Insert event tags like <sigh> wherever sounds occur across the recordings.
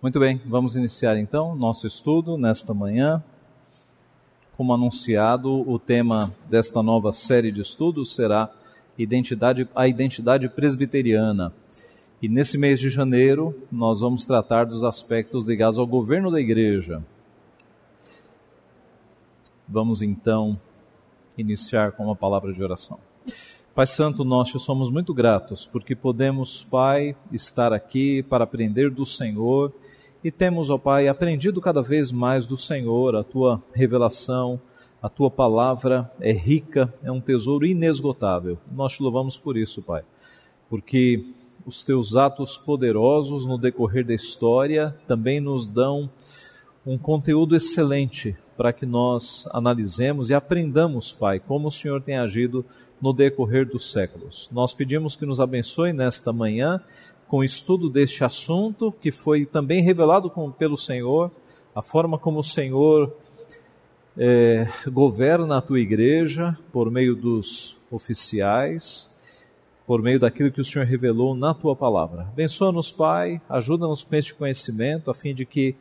Muito bem, vamos iniciar então nosso estudo nesta manhã. Como anunciado, o tema desta nova série de estudos será identidade, a identidade presbiteriana. E nesse mês de janeiro, nós vamos tratar dos aspectos ligados ao governo da igreja. Vamos então iniciar com uma palavra de oração. Pai Santo, nós te somos muito gratos porque podemos, Pai, estar aqui para aprender do Senhor e temos, ó Pai, aprendido cada vez mais do Senhor, a tua revelação, a tua palavra é rica, é um tesouro inesgotável. Nós te louvamos por isso, Pai, porque os teus atos poderosos no decorrer da história também nos dão um conteúdo excelente para que nós analisemos e aprendamos, Pai, como o Senhor tem agido no decorrer dos séculos. Nós pedimos que nos abençoe nesta manhã com o estudo deste assunto, que foi também revelado com, pelo Senhor, a forma como o Senhor é, governa a tua igreja por meio dos oficiais, por meio daquilo que o Senhor revelou na tua palavra. Abençoa-nos, Pai, ajuda-nos com este conhecimento, a fim de que,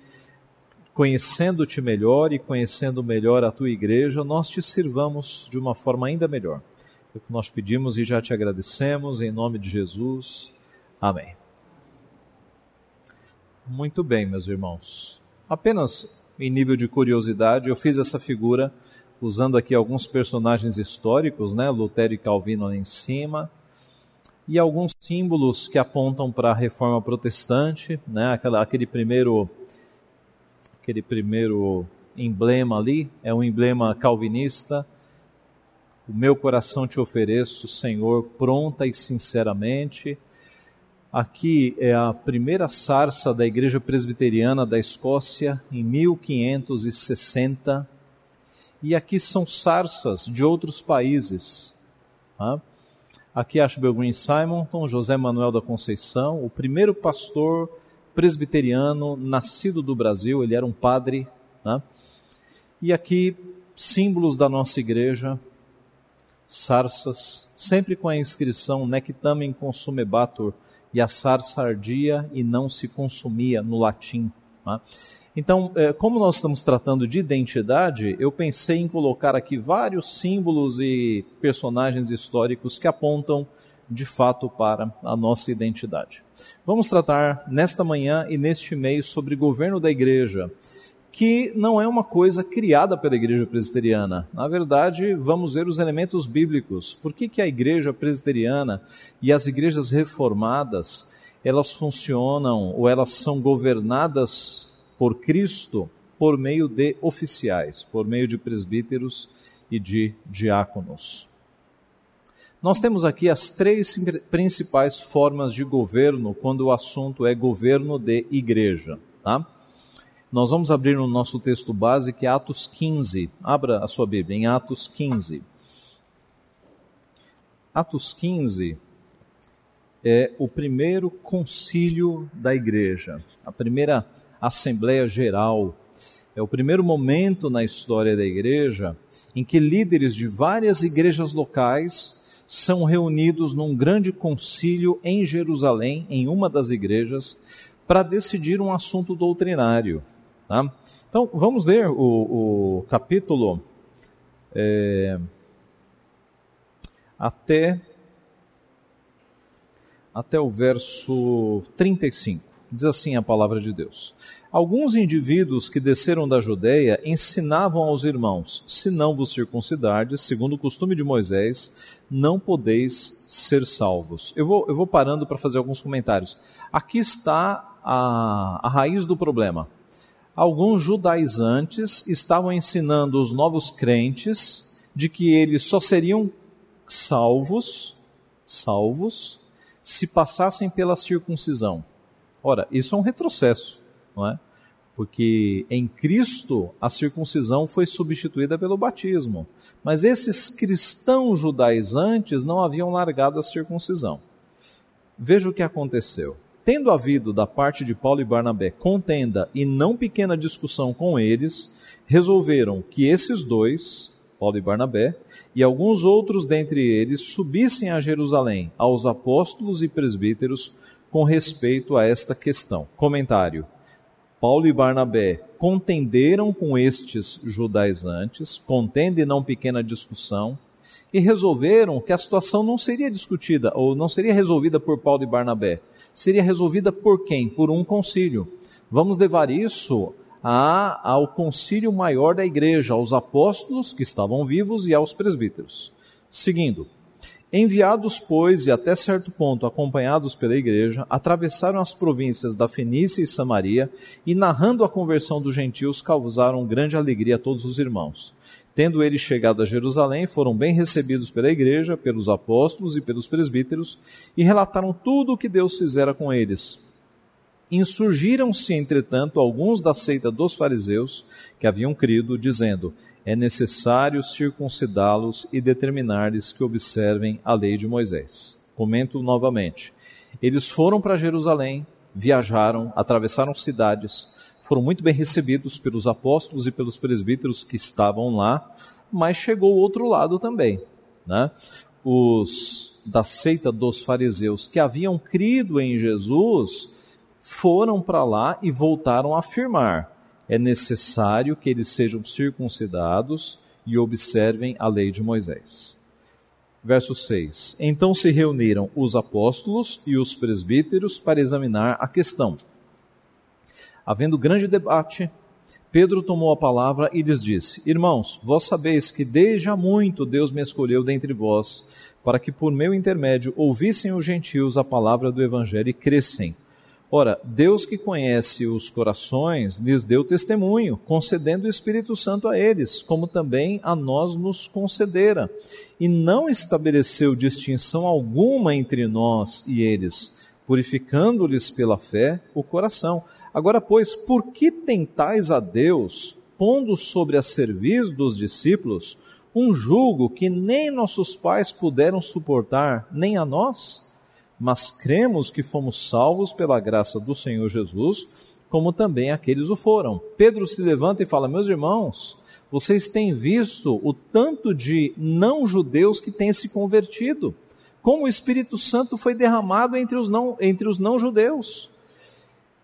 conhecendo-te melhor e conhecendo melhor a tua igreja, nós te sirvamos de uma forma ainda melhor. É o que nós pedimos e já te agradecemos, em nome de Jesus. Amém. Muito bem, meus irmãos. Apenas em nível de curiosidade, eu fiz essa figura usando aqui alguns personagens históricos, né, Lutero e Calvino lá em cima, e alguns símbolos que apontam para a reforma protestante, né, aquela, aquele primeiro aquele primeiro emblema ali é um emblema calvinista. O meu coração te ofereço, Senhor, pronta e sinceramente. Aqui é a primeira sarça da Igreja Presbiteriana da Escócia, em 1560. E aqui são sarças de outros países. Tá? Aqui Ashbel Green Simonton, José Manuel da Conceição, o primeiro pastor presbiteriano nascido do Brasil, ele era um padre. Tá? E aqui símbolos da nossa igreja, sarças, sempre com a inscrição Nectamen Consumebatur, e a sarça ardia e não se consumia, no latim. Tá? Então, é, como nós estamos tratando de identidade, eu pensei em colocar aqui vários símbolos e personagens históricos que apontam de fato para a nossa identidade. Vamos tratar nesta manhã e neste mês sobre governo da igreja que não é uma coisa criada pela igreja presbiteriana. Na verdade, vamos ver os elementos bíblicos. Por que, que a igreja presbiteriana e as igrejas reformadas, elas funcionam ou elas são governadas por Cristo por meio de oficiais, por meio de presbíteros e de diáconos. Nós temos aqui as três principais formas de governo quando o assunto é governo de igreja, tá? Nós vamos abrir no nosso texto base, que é Atos 15. Abra a sua Bíblia em Atos 15. Atos 15 é o primeiro concílio da igreja, a primeira assembleia geral. É o primeiro momento na história da igreja em que líderes de várias igrejas locais são reunidos num grande concílio em Jerusalém, em uma das igrejas, para decidir um assunto doutrinário. Tá? Então, vamos ler o, o capítulo é, até, até o verso 35. Diz assim a palavra de Deus. Alguns indivíduos que desceram da Judéia ensinavam aos irmãos: se não vos circuncidardes, segundo o costume de Moisés, não podeis ser salvos. Eu vou, eu vou parando para fazer alguns comentários. Aqui está a, a raiz do problema alguns judaizantes estavam ensinando os novos crentes de que eles só seriam salvos, salvos, se passassem pela circuncisão. Ora, isso é um retrocesso, não é? Porque em Cristo a circuncisão foi substituída pelo batismo. Mas esses cristãos judaizantes não haviam largado a circuncisão. Veja o que aconteceu. Tendo havido da parte de Paulo e Barnabé contenda e não pequena discussão com eles, resolveram que esses dois, Paulo e Barnabé, e alguns outros dentre eles subissem a Jerusalém aos apóstolos e presbíteros com respeito a esta questão. Comentário: Paulo e Barnabé contenderam com estes judaizantes, contende não pequena discussão, e resolveram que a situação não seria discutida ou não seria resolvida por Paulo e Barnabé, seria resolvida por quem? Por um concílio. Vamos levar isso a, ao concílio maior da igreja, aos apóstolos que estavam vivos e aos presbíteros. Seguindo, Enviados, pois, e até certo ponto acompanhados pela igreja, atravessaram as províncias da Fenícia e Samaria e, narrando a conversão dos gentios, causaram grande alegria a todos os irmãos. Tendo eles chegado a Jerusalém, foram bem recebidos pela igreja, pelos apóstolos e pelos presbíteros, e relataram tudo o que Deus fizera com eles. Insurgiram-se, entretanto, alguns da seita dos fariseus que haviam crido, dizendo: é necessário circuncidá-los e determinar-lhes que observem a lei de Moisés. Comento novamente. Eles foram para Jerusalém, viajaram, atravessaram cidades, foram muito bem recebidos pelos apóstolos e pelos presbíteros que estavam lá, mas chegou o outro lado também. Né? Os da seita dos fariseus que haviam crido em Jesus foram para lá e voltaram a afirmar: é necessário que eles sejam circuncidados e observem a lei de Moisés. Verso 6: Então se reuniram os apóstolos e os presbíteros para examinar a questão. Havendo grande debate, Pedro tomou a palavra e lhes disse: Irmãos, vós sabeis que desde há muito Deus me escolheu dentre vós, para que por meu intermédio ouvissem os gentios a palavra do evangelho e crescem Ora, Deus que conhece os corações lhes deu testemunho, concedendo o Espírito Santo a eles, como também a nós nos concedera, e não estabeleceu distinção alguma entre nós e eles, purificando-lhes pela fé o coração. Agora, pois, por que tentais a Deus, pondo sobre a serviço dos discípulos um jugo que nem nossos pais puderam suportar, nem a nós? mas cremos que fomos salvos pela graça do Senhor Jesus, como também aqueles o foram. Pedro se levanta e fala: Meus irmãos, vocês têm visto o tanto de não-judeus que têm se convertido, como o Espírito Santo foi derramado entre os não, não-judeus.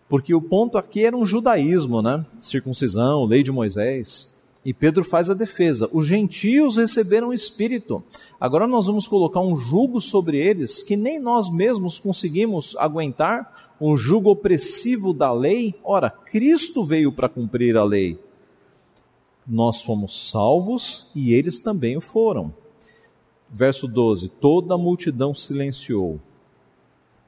Porque o ponto aqui era um judaísmo, né? Circuncisão, lei de Moisés. E Pedro faz a defesa. Os gentios receberam o Espírito. Agora nós vamos colocar um jugo sobre eles que nem nós mesmos conseguimos aguentar um jugo opressivo da lei. Ora, Cristo veio para cumprir a lei. Nós fomos salvos e eles também o foram. Verso 12: Toda a multidão silenciou.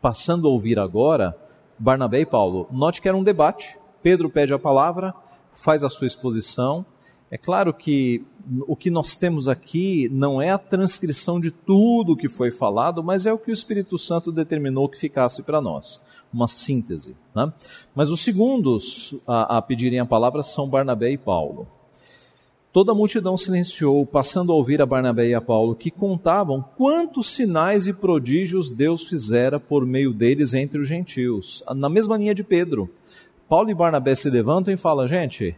Passando a ouvir agora, Barnabé e Paulo. Note que era um debate. Pedro pede a palavra, faz a sua exposição é claro que o que nós temos aqui não é a transcrição de tudo o que foi falado, mas é o que o Espírito Santo determinou que ficasse para nós. Uma síntese. Né? Mas os segundos a, a pedirem a palavra são Barnabé e Paulo. Toda a multidão silenciou, passando a ouvir a Barnabé e a Paulo, que contavam quantos sinais e prodígios Deus fizera por meio deles entre os gentios. Na mesma linha de Pedro. Paulo e Barnabé se levantam e falam: gente,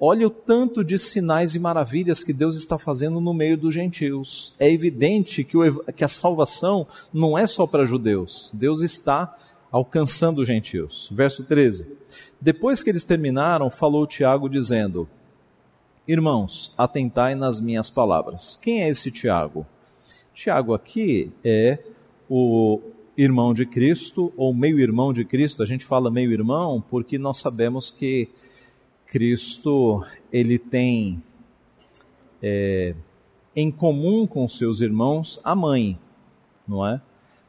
Olha o tanto de sinais e maravilhas que Deus está fazendo no meio dos gentios. É evidente que, o, que a salvação não é só para judeus. Deus está alcançando os gentios. Verso 13. Depois que eles terminaram, falou Tiago dizendo: Irmãos, atentai nas minhas palavras. Quem é esse Tiago? Tiago aqui é o irmão de Cristo, ou meio-irmão de Cristo. A gente fala meio-irmão porque nós sabemos que Cristo ele tem é, em comum com seus irmãos a mãe, não é?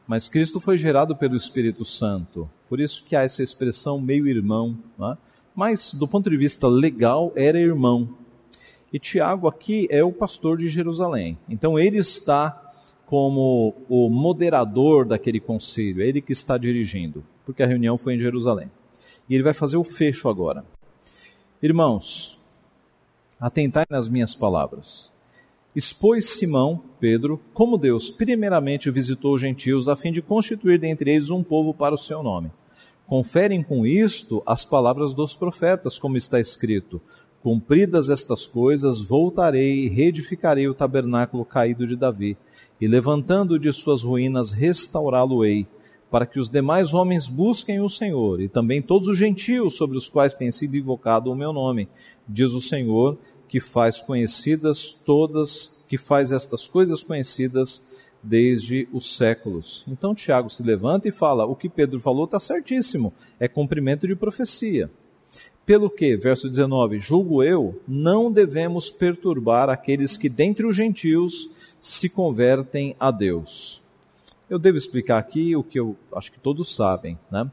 Mas Cristo foi gerado pelo Espírito Santo, por isso que há essa expressão meio-irmão. É? Mas do ponto de vista legal era irmão. E Tiago aqui é o pastor de Jerusalém. Então ele está como o moderador daquele concílio, é ele que está dirigindo, porque a reunião foi em Jerusalém. E ele vai fazer o fecho agora. Irmãos, atentai nas minhas palavras. Expôs Simão, Pedro, como Deus primeiramente visitou os gentios a fim de constituir dentre eles um povo para o seu nome. Conferem com isto as palavras dos profetas, como está escrito: Cumpridas estas coisas, voltarei e reedificarei o tabernáculo caído de Davi, e levantando de suas ruínas, restaurá-lo-ei para que os demais homens busquem o Senhor, e também todos os gentios sobre os quais tem sido invocado o meu nome, diz o Senhor, que faz conhecidas todas, que faz estas coisas conhecidas desde os séculos. Então Tiago se levanta e fala: o que Pedro falou está certíssimo, é cumprimento de profecia. Pelo que, verso 19, julgo eu, não devemos perturbar aqueles que dentre os gentios se convertem a Deus. Eu devo explicar aqui o que eu acho que todos sabem, né?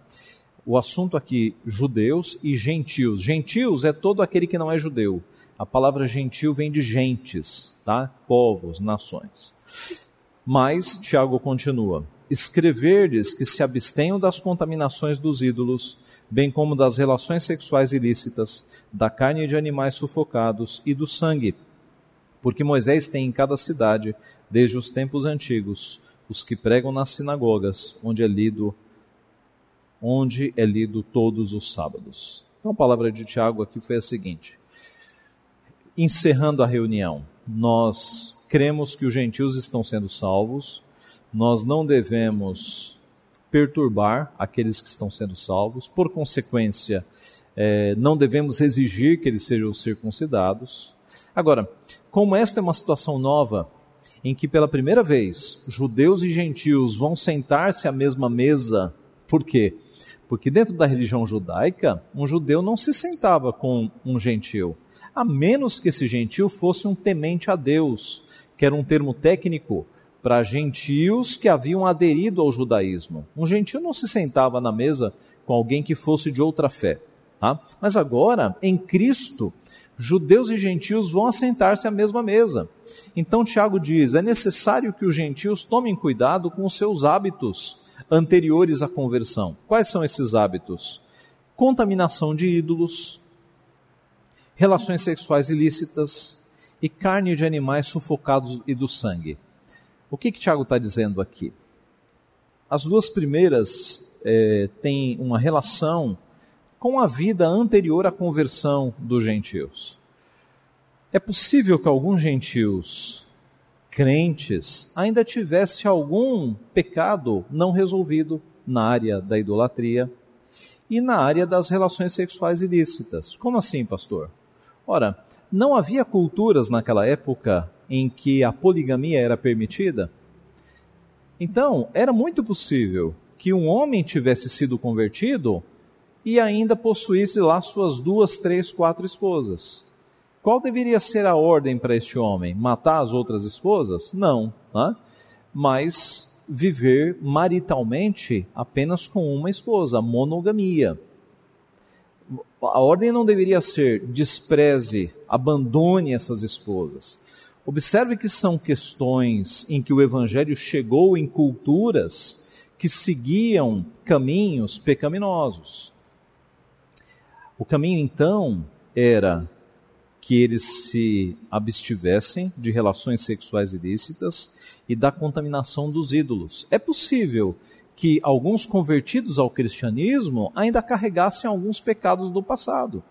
O assunto aqui, judeus e gentios. Gentios é todo aquele que não é judeu. A palavra gentil vem de gentes, tá? Povos, nações. Mas, Tiago continua: escrever-lhes que se abstenham das contaminações dos ídolos, bem como das relações sexuais ilícitas, da carne de animais sufocados e do sangue. Porque Moisés tem em cada cidade, desde os tempos antigos, os que pregam nas sinagogas, onde é lido onde é lido todos os sábados. Então a palavra de Tiago aqui foi a seguinte: encerrando a reunião, nós cremos que os gentios estão sendo salvos, nós não devemos perturbar aqueles que estão sendo salvos, por consequência, é, não devemos exigir que eles sejam circuncidados. Agora, como esta é uma situação nova, em que pela primeira vez judeus e gentios vão sentar-se à mesma mesa. Por quê? Porque dentro da religião judaica, um judeu não se sentava com um gentil, a menos que esse gentil fosse um temente a Deus, que era um termo técnico para gentios que haviam aderido ao judaísmo. Um gentil não se sentava na mesa com alguém que fosse de outra fé. Tá? Mas agora, em Cristo, judeus e gentios vão assentar-se à mesma mesa. Então Tiago diz: é necessário que os gentios tomem cuidado com os seus hábitos anteriores à conversão. Quais são esses hábitos? Contaminação de ídolos, relações sexuais ilícitas e carne de animais sufocados e do sangue. O que, que Tiago está dizendo aqui? As duas primeiras é, têm uma relação com a vida anterior à conversão dos gentios. É possível que alguns gentios crentes ainda tivessem algum pecado não resolvido na área da idolatria e na área das relações sexuais ilícitas. Como assim, pastor? Ora, não havia culturas naquela época em que a poligamia era permitida? Então, era muito possível que um homem tivesse sido convertido e ainda possuísse lá suas duas, três, quatro esposas. Qual deveria ser a ordem para este homem? Matar as outras esposas? Não, né? mas viver maritalmente apenas com uma esposa, monogamia. A ordem não deveria ser despreze, abandone essas esposas. Observe que são questões em que o evangelho chegou em culturas que seguiam caminhos pecaminosos. O caminho então era que eles se abstivessem de relações sexuais ilícitas e da contaminação dos ídolos. É possível que alguns convertidos ao cristianismo ainda carregassem alguns pecados do passado.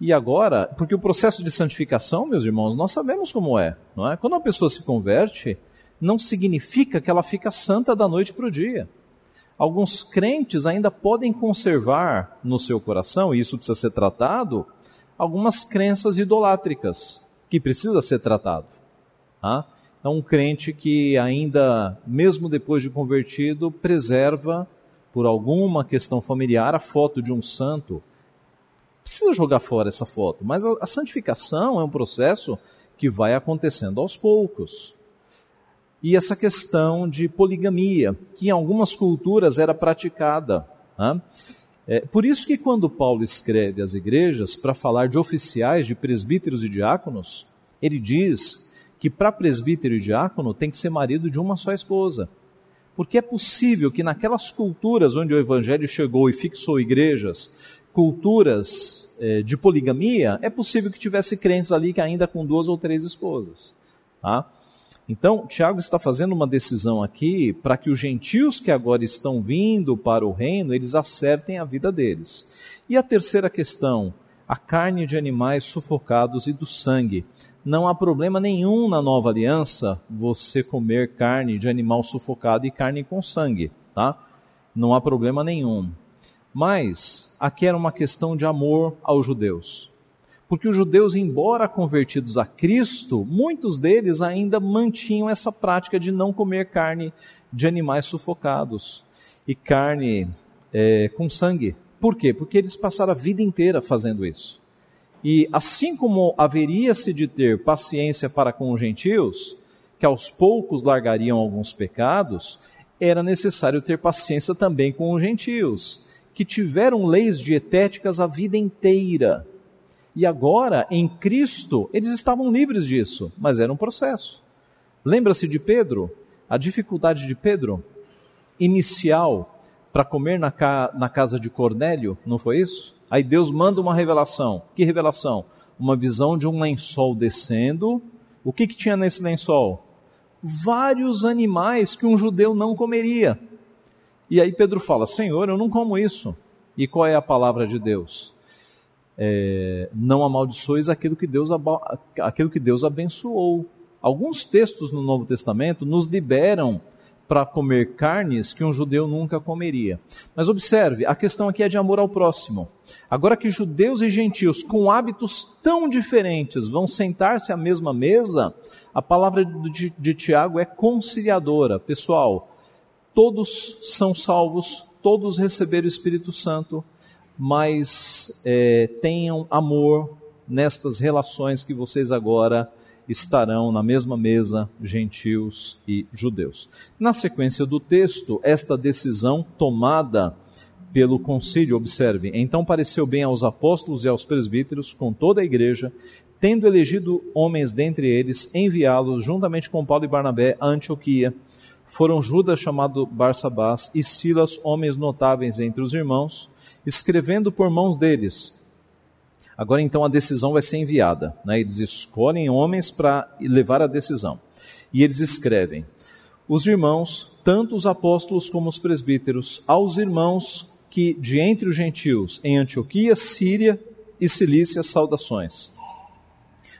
E agora, porque o processo de santificação, meus irmãos, nós sabemos como é, não é? Quando uma pessoa se converte, não significa que ela fica santa da noite para o dia alguns crentes ainda podem conservar no seu coração, e isso precisa ser tratado, algumas crenças idolátricas, que precisa ser tratado. Tá? É um crente que ainda, mesmo depois de convertido, preserva, por alguma questão familiar, a foto de um santo. Precisa jogar fora essa foto, mas a, a santificação é um processo que vai acontecendo aos poucos e essa questão de poligamia, que em algumas culturas era praticada. Né? É, por isso que quando Paulo escreve às igrejas para falar de oficiais, de presbíteros e diáconos, ele diz que para presbítero e diácono tem que ser marido de uma só esposa. Porque é possível que naquelas culturas onde o evangelho chegou e fixou igrejas, culturas é, de poligamia, é possível que tivesse crentes ali que ainda com duas ou três esposas. Tá? Então, Tiago está fazendo uma decisão aqui para que os gentios que agora estão vindo para o reino, eles acertem a vida deles. E a terceira questão, a carne de animais sufocados e do sangue. Não há problema nenhum na nova aliança você comer carne de animal sufocado e carne com sangue, tá? não há problema nenhum. Mas aqui era uma questão de amor aos judeus. Porque os judeus, embora convertidos a Cristo, muitos deles ainda mantinham essa prática de não comer carne de animais sufocados e carne é, com sangue. Por quê? Porque eles passaram a vida inteira fazendo isso. E assim como haveria-se de ter paciência para com os gentios, que aos poucos largariam alguns pecados, era necessário ter paciência também com os gentios, que tiveram leis dietéticas a vida inteira. E agora, em Cristo, eles estavam livres disso, mas era um processo. Lembra-se de Pedro? A dificuldade de Pedro inicial para comer na, ca na casa de Cornélio, não foi isso? Aí Deus manda uma revelação. Que revelação? Uma visão de um lençol descendo. O que, que tinha nesse lençol? Vários animais que um judeu não comeria. E aí Pedro fala: Senhor, eu não como isso. E qual é a palavra de Deus? É, não amaldiçoes aquilo que, Deus, aquilo que Deus abençoou. Alguns textos no Novo Testamento nos liberam para comer carnes que um judeu nunca comeria. Mas observe, a questão aqui é de amor ao próximo. Agora que judeus e gentios com hábitos tão diferentes vão sentar-se à mesma mesa, a palavra de, de Tiago é conciliadora. Pessoal, todos são salvos, todos receberam o Espírito Santo, mas é, tenham amor nestas relações que vocês agora estarão na mesma mesa gentios e judeus. Na sequência do texto, esta decisão tomada pelo concílio, observe, então pareceu bem aos apóstolos e aos presbíteros, com toda a igreja, tendo elegido homens dentre eles, enviá-los juntamente com Paulo e Barnabé a Antioquia. Foram Judas chamado Barsabás e Silas, homens notáveis entre os irmãos, escrevendo por mãos deles, Agora então a decisão vai ser enviada. Né? Eles escolhem homens para levar a decisão. E eles escrevem: Os irmãos, tanto os apóstolos como os presbíteros, aos irmãos que de entre os gentios em Antioquia, Síria e Cilícia, saudações.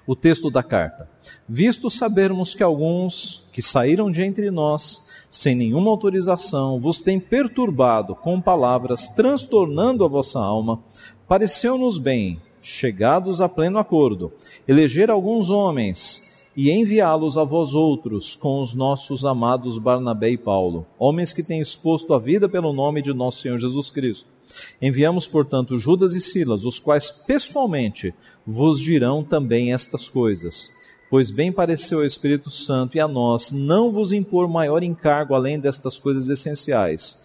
O texto da carta. Visto sabermos que alguns que saíram de entre nós, sem nenhuma autorização, vos têm perturbado com palavras, transtornando a vossa alma, pareceu-nos bem chegados a pleno acordo, eleger alguns homens e enviá-los a vós outros com os nossos amados Barnabé e Paulo, homens que têm exposto a vida pelo nome de nosso Senhor Jesus Cristo. Enviamos, portanto, Judas e Silas, os quais pessoalmente vos dirão também estas coisas. Pois bem pareceu ao Espírito Santo e a nós não vos impor maior encargo além destas coisas essenciais,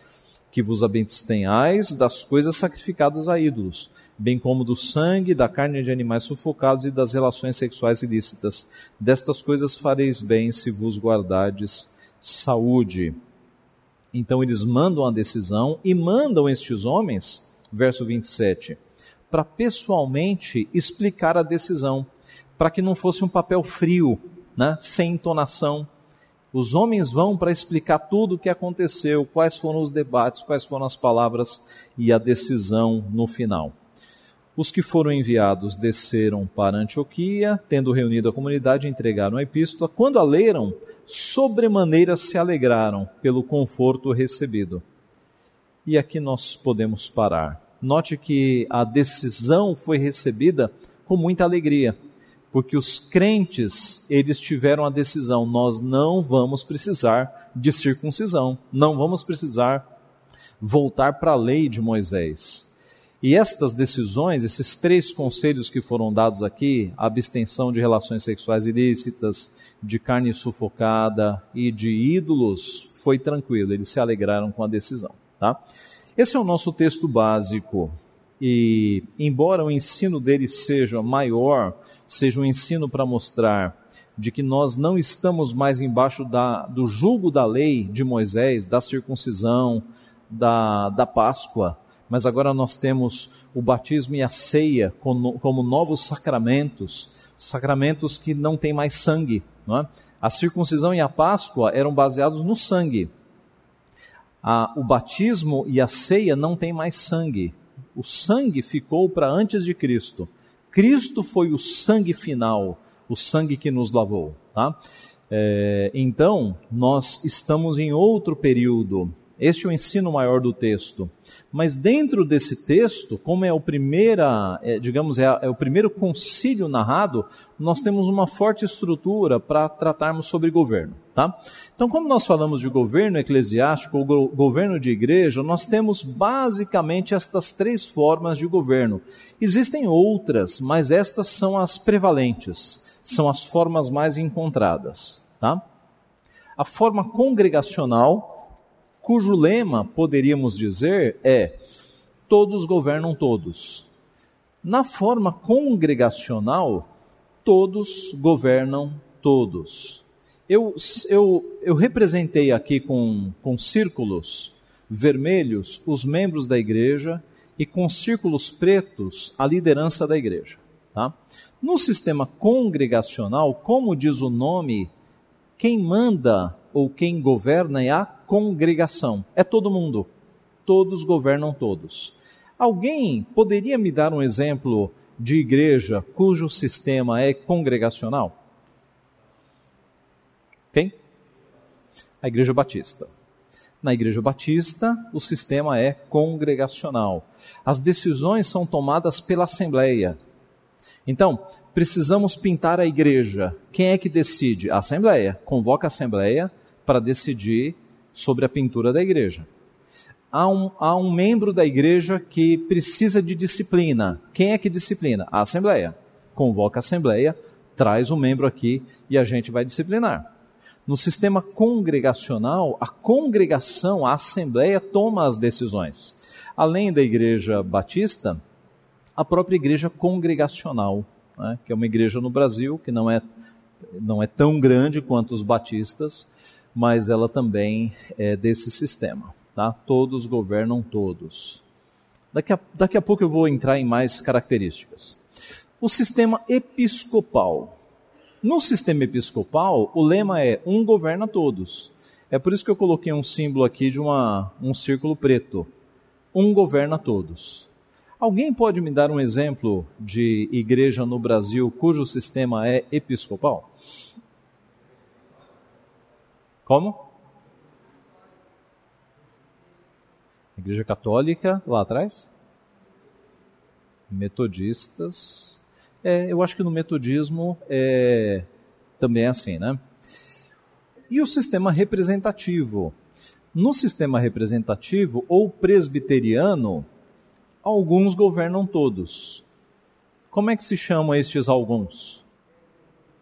que vos abstenhais das coisas sacrificadas a ídolos bem como do sangue, da carne de animais sufocados e das relações sexuais ilícitas. Destas coisas fareis bem se vos guardardes saúde. Então eles mandam a decisão e mandam estes homens, verso 27, para pessoalmente explicar a decisão, para que não fosse um papel frio, né, sem entonação. Os homens vão para explicar tudo o que aconteceu, quais foram os debates, quais foram as palavras e a decisão no final. Os que foram enviados desceram para Antioquia, tendo reunido a comunidade, entregaram a epístola. Quando a leram, sobremaneira se alegraram pelo conforto recebido. E aqui nós podemos parar. Note que a decisão foi recebida com muita alegria, porque os crentes, eles tiveram a decisão, nós não vamos precisar de circuncisão, não vamos precisar voltar para a lei de Moisés e estas decisões, esses três conselhos que foram dados aqui, abstenção de relações sexuais ilícitas, de carne sufocada e de ídolos, foi tranquilo, eles se alegraram com a decisão. Tá? Esse é o nosso texto básico. E, embora o ensino dele seja maior, seja um ensino para mostrar de que nós não estamos mais embaixo da, do julgo da lei de Moisés, da circuncisão, da, da Páscoa, mas agora nós temos o batismo e a ceia como, como novos sacramentos, sacramentos que não têm mais sangue. Não é? A circuncisão e a Páscoa eram baseados no sangue. A, o batismo e a ceia não têm mais sangue. O sangue ficou para antes de Cristo. Cristo foi o sangue final, o sangue que nos lavou. Tá? É, então, nós estamos em outro período Este é o ensino maior do texto. Mas dentro desse texto, como é o primeira, é, digamos, é, é, o primeiro concílio narrado, nós temos uma forte estrutura para tratarmos sobre governo, tá? Então, quando nós falamos de governo eclesiástico ou go governo de igreja, nós temos basicamente estas três formas de governo. Existem outras, mas estas são as prevalentes, são as formas mais encontradas, tá? A forma congregacional cujo lema, poderíamos dizer, é todos governam todos. Na forma congregacional, todos governam todos. Eu, eu, eu representei aqui com, com círculos vermelhos os membros da igreja e com círculos pretos a liderança da igreja. Tá? No sistema congregacional, como diz o nome, quem manda ou quem governa é a congregação, é todo mundo. Todos governam todos. Alguém poderia me dar um exemplo de igreja cujo sistema é congregacional? Quem? A Igreja Batista. Na Igreja Batista, o sistema é congregacional. As decisões são tomadas pela Assembleia. Então, precisamos pintar a igreja. Quem é que decide? A Assembleia. Convoca a Assembleia para decidir sobre a pintura da igreja. Há um, há um membro da igreja que precisa de disciplina. Quem é que disciplina? A Assembleia. Convoca a Assembleia, traz o um membro aqui e a gente vai disciplinar. No sistema congregacional, a congregação, a Assembleia toma as decisões. Além da igreja batista, a própria igreja congregacional, né, que é uma igreja no Brasil que não é, não é tão grande quanto os batistas, mas ela também é desse sistema. Tá? Todos governam todos. Daqui a, daqui a pouco eu vou entrar em mais características. O sistema episcopal. No sistema episcopal, o lema é um governa todos. É por isso que eu coloquei um símbolo aqui de uma, um círculo preto. Um governa todos. Alguém pode me dar um exemplo de igreja no Brasil cujo sistema é episcopal? Como? Igreja Católica, lá atrás? Metodistas. É, eu acho que no metodismo é, também é assim, né? E o sistema representativo? No sistema representativo ou presbiteriano, alguns governam todos. Como é que se chamam estes alguns?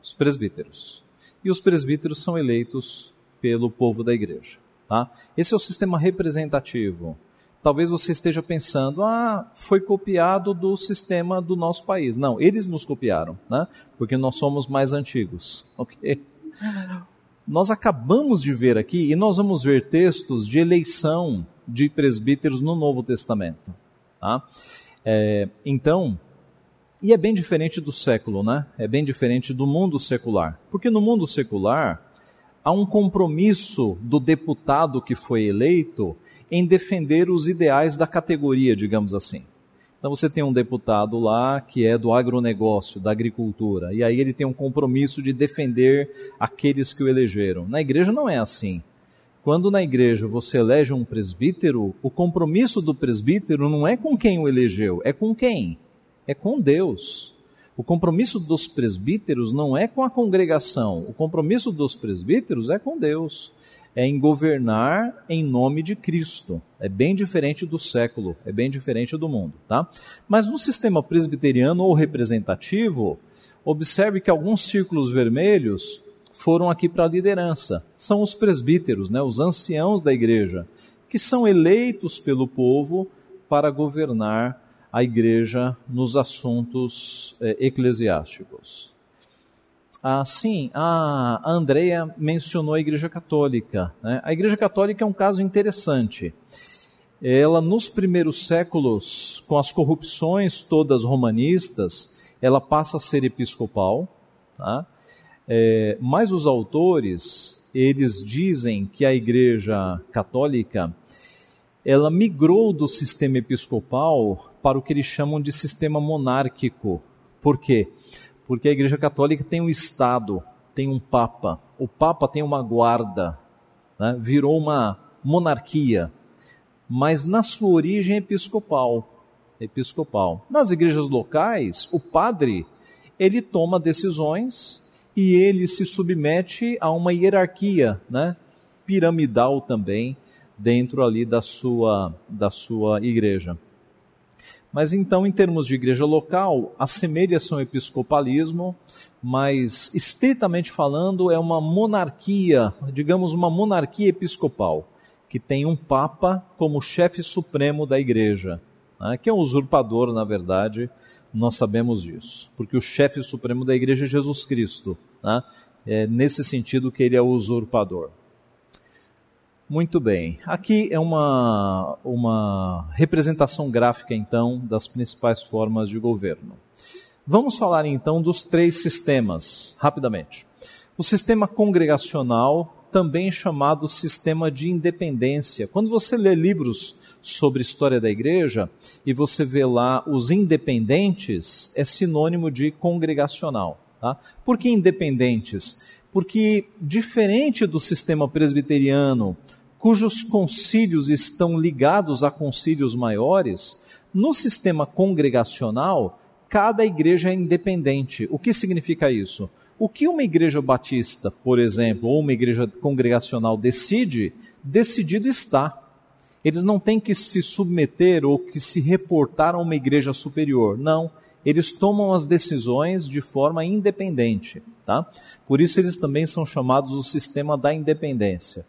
Os presbíteros. E os presbíteros são eleitos pelo povo da igreja. Tá? Esse é o sistema representativo. Talvez você esteja pensando, ah, foi copiado do sistema do nosso país. Não, eles nos copiaram, né? porque nós somos mais antigos. <laughs> Ok? Nós acabamos de ver aqui, e nós vamos ver textos de eleição de presbíteros no Novo Testamento. Tá? É, então, e é bem diferente do século, né? É bem diferente do mundo secular. Porque no mundo secular, há um compromisso do deputado que foi eleito em defender os ideais da categoria, digamos assim. Então você tem um deputado lá que é do agronegócio, da agricultura, e aí ele tem um compromisso de defender aqueles que o elegeram. Na igreja não é assim. Quando na igreja você elege um presbítero, o compromisso do presbítero não é com quem o elegeu, é com quem? É com Deus. O compromisso dos presbíteros não é com a congregação, o compromisso dos presbíteros é com Deus, é em governar em nome de Cristo. É bem diferente do século, é bem diferente do mundo, tá? Mas no sistema presbiteriano ou representativo, observe que alguns círculos vermelhos foram aqui para a liderança. São os presbíteros, né, os anciãos da igreja, que são eleitos pelo povo para governar a igreja nos assuntos é, eclesiásticos. Ah, sim, a Andrea mencionou a Igreja Católica. Né? A Igreja Católica é um caso interessante. Ela, nos primeiros séculos, com as corrupções todas romanistas, ela passa a ser episcopal. Tá? É, mas os autores, eles dizem que a Igreja Católica ela migrou do sistema episcopal para o que eles chamam de sistema monárquico. Por quê? Porque a Igreja Católica tem um Estado, tem um Papa. O Papa tem uma guarda, né? virou uma, monarquia, mas na sua origem episcopal. Episcopal. Nas igrejas locais, o padre ele toma decisões e ele se submete a uma hierarquia, né, piramidal também dentro ali da sua da sua igreja. Mas então, em termos de igreja local, assemelha-se ao episcopalismo, mas estritamente falando, é uma monarquia, digamos, uma monarquia episcopal, que tem um papa como chefe supremo da igreja, né, que é um usurpador, na verdade, nós sabemos disso, porque o chefe supremo da igreja é Jesus Cristo, né, é nesse sentido que ele é o usurpador. Muito bem. Aqui é uma, uma representação gráfica, então, das principais formas de governo. Vamos falar, então, dos três sistemas, rapidamente. O sistema congregacional, também chamado sistema de independência. Quando você lê livros sobre história da igreja e você vê lá os independentes, é sinônimo de congregacional. Tá? Por que independentes? Porque, diferente do sistema presbiteriano, cujos concílios estão ligados a concílios maiores, no sistema congregacional, cada igreja é independente. O que significa isso? O que uma igreja batista, por exemplo, ou uma igreja congregacional decide, decidido está. Eles não têm que se submeter ou que se reportar a uma igreja superior. Não eles tomam as decisões de forma independente. Tá? Por isso, eles também são chamados o sistema da independência.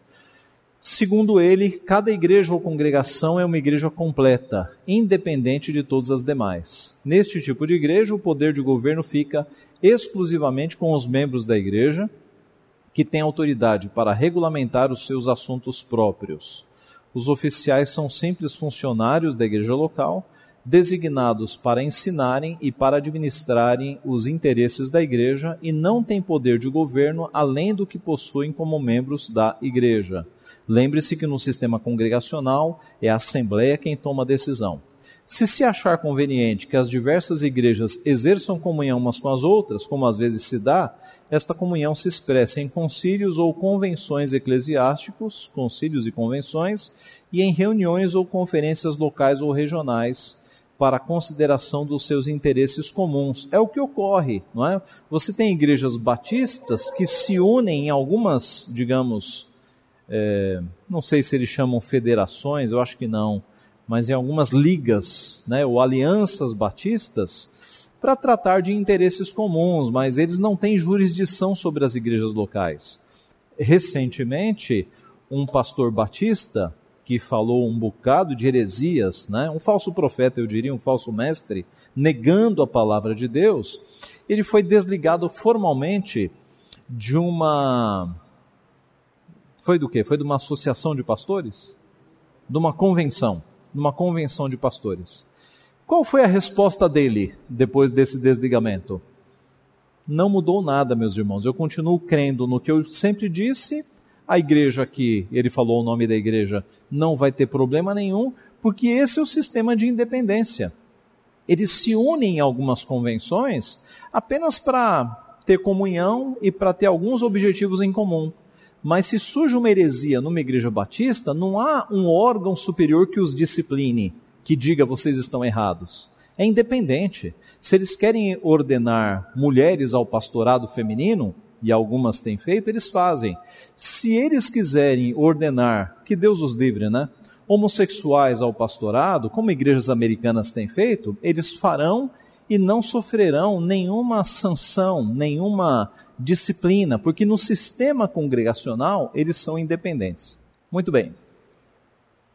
Segundo ele, cada igreja ou congregação é uma igreja completa, independente de todas as demais. Neste tipo de igreja, o poder de governo fica exclusivamente com os membros da igreja, que têm autoridade para regulamentar os seus assuntos próprios. Os oficiais são simples funcionários da igreja local designados para ensinarem e para administrarem os interesses da igreja e não têm poder de governo além do que possuem como membros da igreja. Lembre-se que no sistema congregacional é a assembleia quem toma a decisão. Se se achar conveniente que as diversas igrejas exerçam comunhão umas com as outras, como às vezes se dá, esta comunhão se expressa em concílios ou convenções eclesiásticos, concílios e convenções, e em reuniões ou conferências locais ou regionais, para consideração dos seus interesses comuns. É o que ocorre, não é? Você tem igrejas batistas que se unem em algumas, digamos, é, não sei se eles chamam federações, eu acho que não, mas em algumas ligas, né, ou alianças batistas, para tratar de interesses comuns, mas eles não têm jurisdição sobre as igrejas locais. Recentemente, um pastor batista que falou um bocado de heresias, né? um falso profeta, eu diria, um falso mestre, negando a palavra de Deus, ele foi desligado formalmente de uma. Foi do quê? Foi de uma associação de pastores? De uma convenção. De uma convenção de pastores. Qual foi a resposta dele depois desse desligamento? Não mudou nada, meus irmãos. Eu continuo crendo no que eu sempre disse a igreja aqui, ele falou o nome da igreja, não vai ter problema nenhum, porque esse é o sistema de independência. Eles se unem em algumas convenções apenas para ter comunhão e para ter alguns objetivos em comum. Mas se surge uma heresia numa igreja batista, não há um órgão superior que os discipline, que diga vocês estão errados. É independente. Se eles querem ordenar mulheres ao pastorado feminino, e algumas têm feito, eles fazem. Se eles quiserem ordenar, que Deus os livre, né? Homossexuais ao pastorado, como igrejas americanas têm feito, eles farão e não sofrerão nenhuma sanção, nenhuma disciplina, porque no sistema congregacional eles são independentes. Muito bem.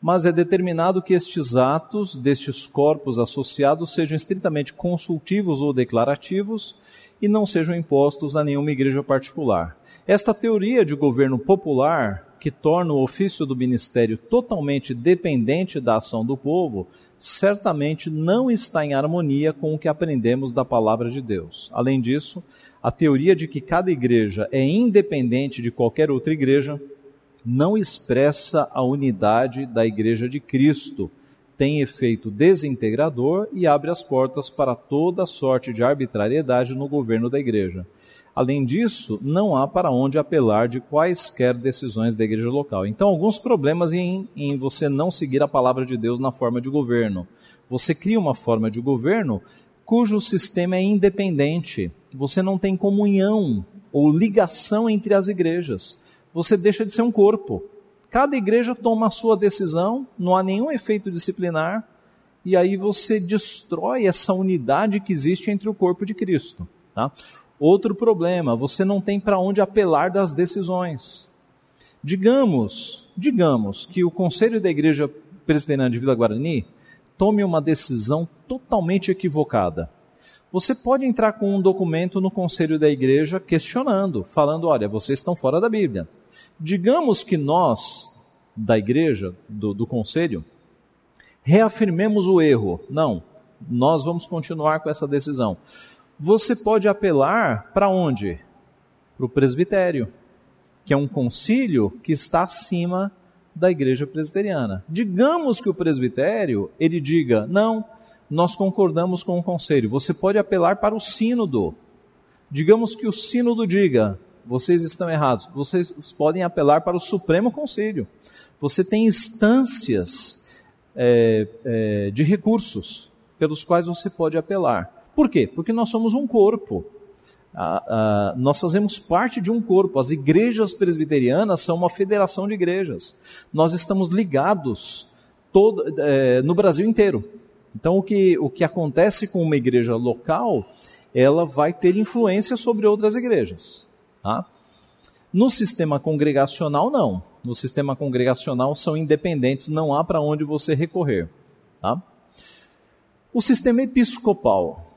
Mas é determinado que estes atos destes corpos associados sejam estritamente consultivos ou declarativos e não sejam impostos a nenhuma igreja particular. Esta teoria de governo popular, que torna o ofício do ministério totalmente dependente da ação do povo, certamente não está em harmonia com o que aprendemos da palavra de Deus. Além disso, a teoria de que cada igreja é independente de qualquer outra igreja não expressa a unidade da igreja de Cristo tem efeito desintegrador e abre as portas para toda sorte de arbitrariedade no governo da igreja. Além disso, não há para onde apelar de quaisquer decisões da igreja local. Então, alguns problemas em, em você não seguir a palavra de Deus na forma de governo. Você cria uma forma de governo cujo sistema é independente. Você não tem comunhão ou ligação entre as igrejas. Você deixa de ser um corpo. Cada igreja toma a sua decisão, não há nenhum efeito disciplinar, e aí você destrói essa unidade que existe entre o corpo de Cristo. Tá? Outro problema, você não tem para onde apelar das decisões. Digamos, digamos que o conselho da igreja presbiteriana de Vila Guarani tome uma decisão totalmente equivocada. Você pode entrar com um documento no conselho da igreja questionando, falando: olha, vocês estão fora da Bíblia. Digamos que nós, da igreja, do, do conselho, reafirmemos o erro. Não, nós vamos continuar com essa decisão. Você pode apelar para onde? Para o presbitério, que é um concílio que está acima da igreja presbiteriana. Digamos que o presbitério ele diga: não, nós concordamos com o conselho. Você pode apelar para o sínodo. Digamos que o sínodo diga: vocês estão errados. Vocês podem apelar para o Supremo Conselho. Você tem instâncias é, é, de recursos pelos quais você pode apelar. Por quê? Porque nós somos um corpo. Ah, ah, nós fazemos parte de um corpo. As igrejas presbiterianas são uma federação de igrejas. Nós estamos ligados todo, é, no Brasil inteiro. Então, o que, o que acontece com uma igreja local, ela vai ter influência sobre outras igrejas. Tá? No sistema congregacional, não. No sistema congregacional são independentes, não há para onde você recorrer. Tá? O sistema episcopal.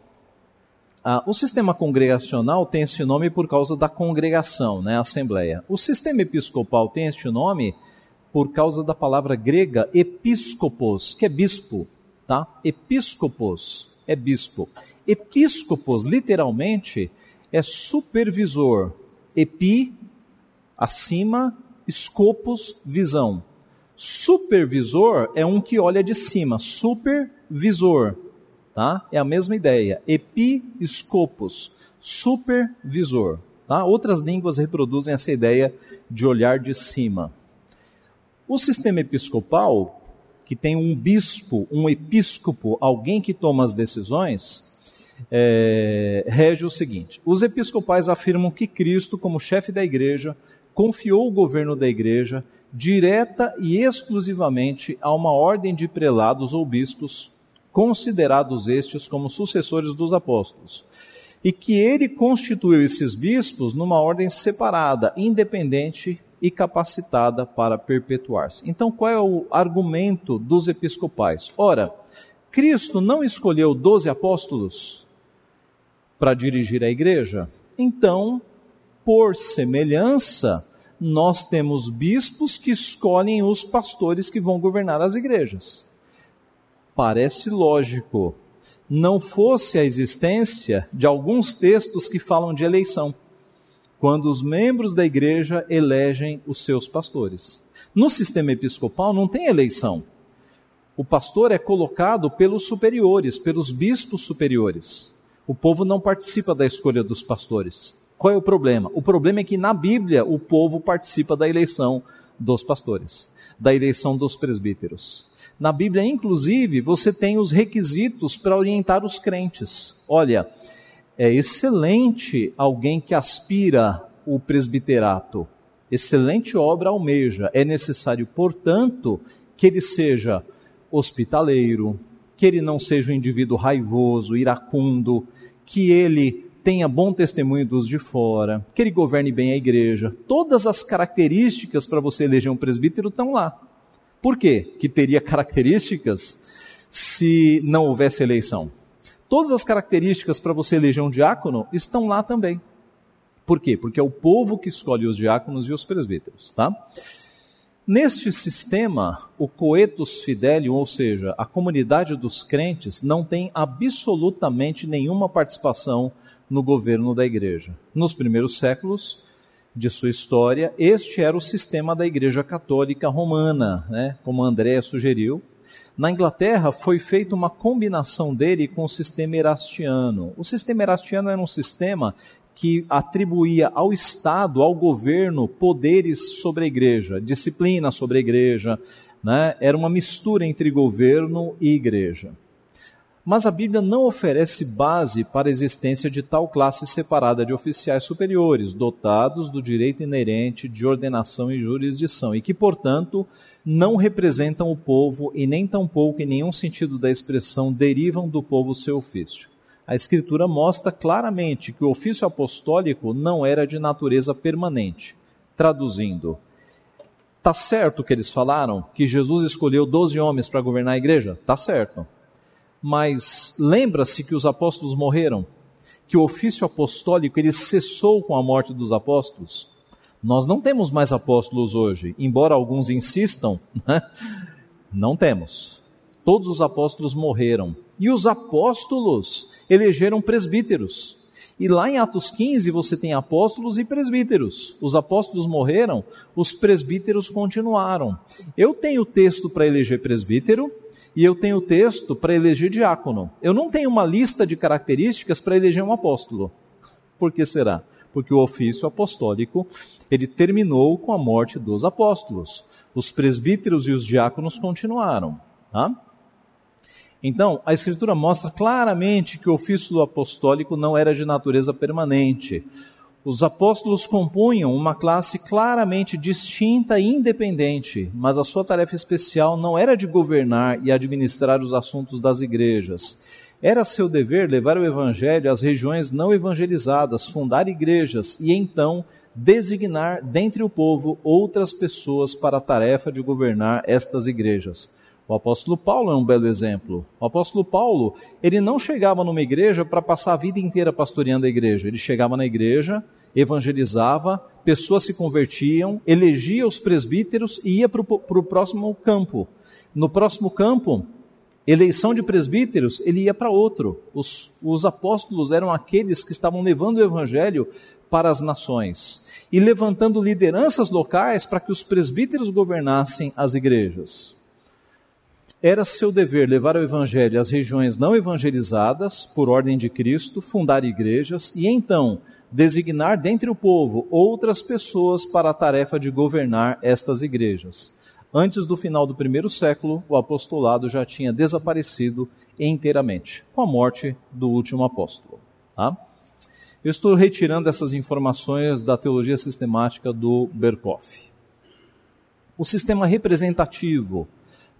Ah, o sistema congregacional tem esse nome por causa da congregação, né, assembleia. O sistema episcopal tem este nome por causa da palavra grega episcopos, que é bispo, tá? Episcopos é bispo. Episcopos, literalmente, é supervisor. Epi, acima, escopos, visão. Supervisor é um que olha de cima, supervisor, tá? É a mesma ideia. Episcopos, supervisor, tá? Outras línguas reproduzem essa ideia de olhar de cima. O sistema episcopal, que tem um bispo, um episcopo, alguém que toma as decisões, é, rege o seguinte: os episcopais afirmam que Cristo, como chefe da igreja, confiou o governo da igreja direta e exclusivamente a uma ordem de prelados ou bispos, considerados estes como sucessores dos apóstolos, e que ele constituiu esses bispos numa ordem separada, independente e capacitada para perpetuar-se. Então, qual é o argumento dos episcopais? Ora, Cristo não escolheu doze apóstolos para dirigir a igreja? Então, por semelhança, nós temos bispos que escolhem os pastores que vão governar as igrejas. Parece lógico, não fosse a existência de alguns textos que falam de eleição, quando os membros da igreja elegem os seus pastores. No sistema episcopal não tem eleição. O pastor é colocado pelos superiores, pelos bispos superiores. O povo não participa da escolha dos pastores. Qual é o problema? O problema é que na Bíblia o povo participa da eleição dos pastores, da eleição dos presbíteros. Na Bíblia, inclusive, você tem os requisitos para orientar os crentes. Olha, é excelente alguém que aspira o presbiterato. Excelente obra almeja. É necessário, portanto, que ele seja hospitaleiro, que ele não seja um indivíduo raivoso, iracundo, que ele tenha bom testemunho dos de fora, que ele governe bem a igreja. Todas as características para você eleger um presbítero estão lá. Por quê? Que teria características se não houvesse eleição. Todas as características para você eleger um diácono estão lá também. Por quê? Porque é o povo que escolhe os diáconos e os presbíteros, tá? Neste sistema, o coetus fidelium, ou seja, a comunidade dos crentes, não tem absolutamente nenhuma participação no governo da igreja. Nos primeiros séculos de sua história, este era o sistema da Igreja Católica Romana, né, como André sugeriu. Na Inglaterra foi feita uma combinação dele com o sistema erastiano. O sistema erastiano era um sistema que atribuía ao Estado, ao governo, poderes sobre a igreja, disciplina sobre a igreja. Né? Era uma mistura entre governo e igreja. Mas a Bíblia não oferece base para a existência de tal classe separada de oficiais superiores, dotados do direito inerente de ordenação e jurisdição, e que, portanto, não representam o povo e nem tampouco, em nenhum sentido da expressão, derivam do povo seu ofício. A Escritura mostra claramente que o ofício apostólico não era de natureza permanente. Traduzindo, Tá certo que eles falaram? Que Jesus escolheu 12 homens para governar a igreja? Tá certo. Mas lembra-se que os apóstolos morreram? Que o ofício apostólico ele cessou com a morte dos apóstolos? Nós não temos mais apóstolos hoje, embora alguns insistam, né? não temos. Todos os apóstolos morreram. E os apóstolos elegeram presbíteros. E lá em Atos 15 você tem apóstolos e presbíteros. Os apóstolos morreram, os presbíteros continuaram. Eu tenho texto para eleger presbítero, e eu tenho texto para eleger diácono. Eu não tenho uma lista de características para eleger um apóstolo. Por que será? Porque o ofício apostólico, ele terminou com a morte dos apóstolos. Os presbíteros e os diáconos continuaram. Tá? Então, a Escritura mostra claramente que o ofício apostólico não era de natureza permanente. Os apóstolos compunham uma classe claramente distinta e independente, mas a sua tarefa especial não era de governar e administrar os assuntos das igrejas. Era seu dever levar o evangelho às regiões não evangelizadas, fundar igrejas e então designar dentre o povo outras pessoas para a tarefa de governar estas igrejas. O apóstolo Paulo é um belo exemplo. O apóstolo Paulo, ele não chegava numa igreja para passar a vida inteira pastoreando a igreja. Ele chegava na igreja, evangelizava, pessoas se convertiam, elegia os presbíteros e ia para o próximo campo. No próximo campo, eleição de presbíteros, ele ia para outro. Os, os apóstolos eram aqueles que estavam levando o evangelho para as nações e levantando lideranças locais para que os presbíteros governassem as igrejas. Era seu dever levar o evangelho às regiões não evangelizadas, por ordem de Cristo, fundar igrejas e então designar dentre o povo outras pessoas para a tarefa de governar estas igrejas. Antes do final do primeiro século, o apostolado já tinha desaparecido inteiramente, com a morte do último apóstolo. Tá? Eu estou retirando essas informações da teologia sistemática do Berkoff. O sistema representativo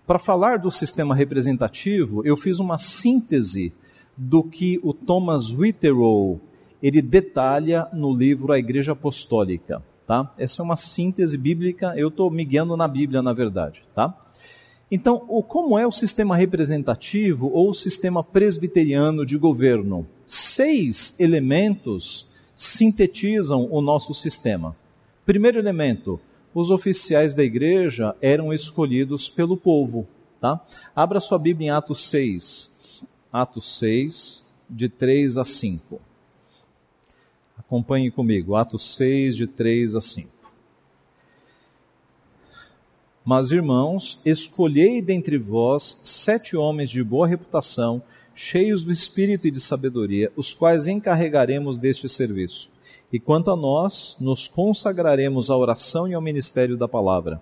para falar do sistema representativo, eu fiz uma síntese do que o Thomas Witterow ele detalha no livro A Igreja Apostólica. Tá? Essa é uma síntese bíblica, eu estou me guiando na Bíblia, na verdade. Tá? Então, o, como é o sistema representativo ou o sistema presbiteriano de governo? Seis elementos sintetizam o nosso sistema. Primeiro elemento, os oficiais da igreja eram escolhidos pelo povo. Tá? Abra sua Bíblia em Atos 6. Atos 6, de 3 a 5. Acompanhe comigo, Atos 6, de 3 a 5. Mas, irmãos, escolhei dentre vós sete homens de boa reputação, cheios do espírito e de sabedoria, os quais encarregaremos deste serviço e quanto a nós, nos consagraremos à oração e ao ministério da palavra.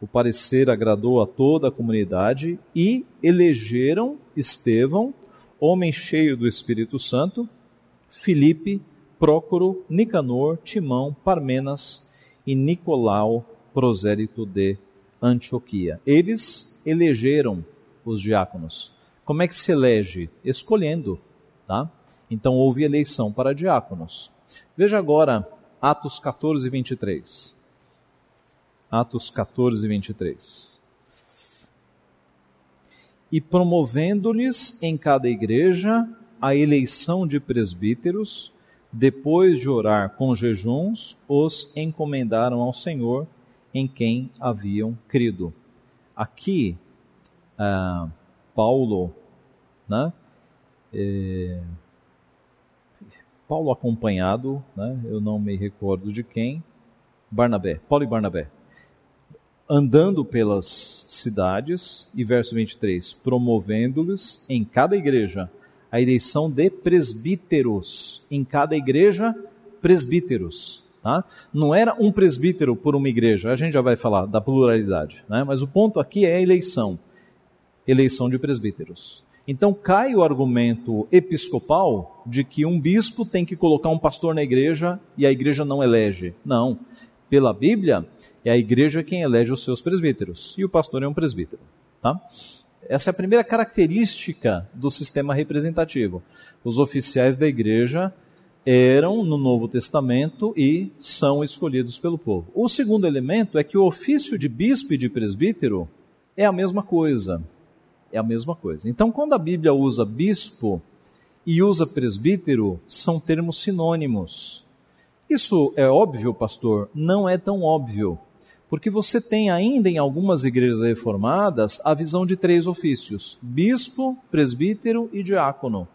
O parecer agradou a toda a comunidade e elegeram Estevão, homem cheio do Espírito Santo, Filipe, Prócoro, Nicanor, Timão, Parmenas e Nicolau, prosélito de Antioquia. Eles elegeram os diáconos. Como é que se elege? Escolhendo, tá? Então houve eleição para diáconos. Veja agora Atos 14, 23. Atos 14, 23. E promovendo-lhes em cada igreja a eleição de presbíteros, depois de orar com jejuns, os encomendaram ao Senhor em quem haviam crido. Aqui, ah, Paulo, né, é, Paulo acompanhado, né, eu não me recordo de quem, Barnabé, Paulo e Barnabé, andando pelas cidades, e verso 23, promovendo-lhes em cada igreja a eleição de presbíteros, em cada igreja presbíteros. Tá? Não era um presbítero por uma igreja, a gente já vai falar da pluralidade, né? mas o ponto aqui é a eleição eleição de presbíteros. Então cai o argumento episcopal de que um bispo tem que colocar um pastor na igreja e a igreja não elege. Não. Pela Bíblia, é a igreja quem elege os seus presbíteros e o pastor é um presbítero. Tá? Essa é a primeira característica do sistema representativo. Os oficiais da igreja eram no Novo Testamento e são escolhidos pelo povo. O segundo elemento é que o ofício de bispo e de presbítero é a mesma coisa é a mesma coisa. Então, quando a Bíblia usa bispo e usa presbítero, são termos sinônimos. Isso é óbvio, pastor? Não é tão óbvio. Porque você tem ainda em algumas igrejas reformadas a visão de três ofícios: bispo, presbítero e diácono.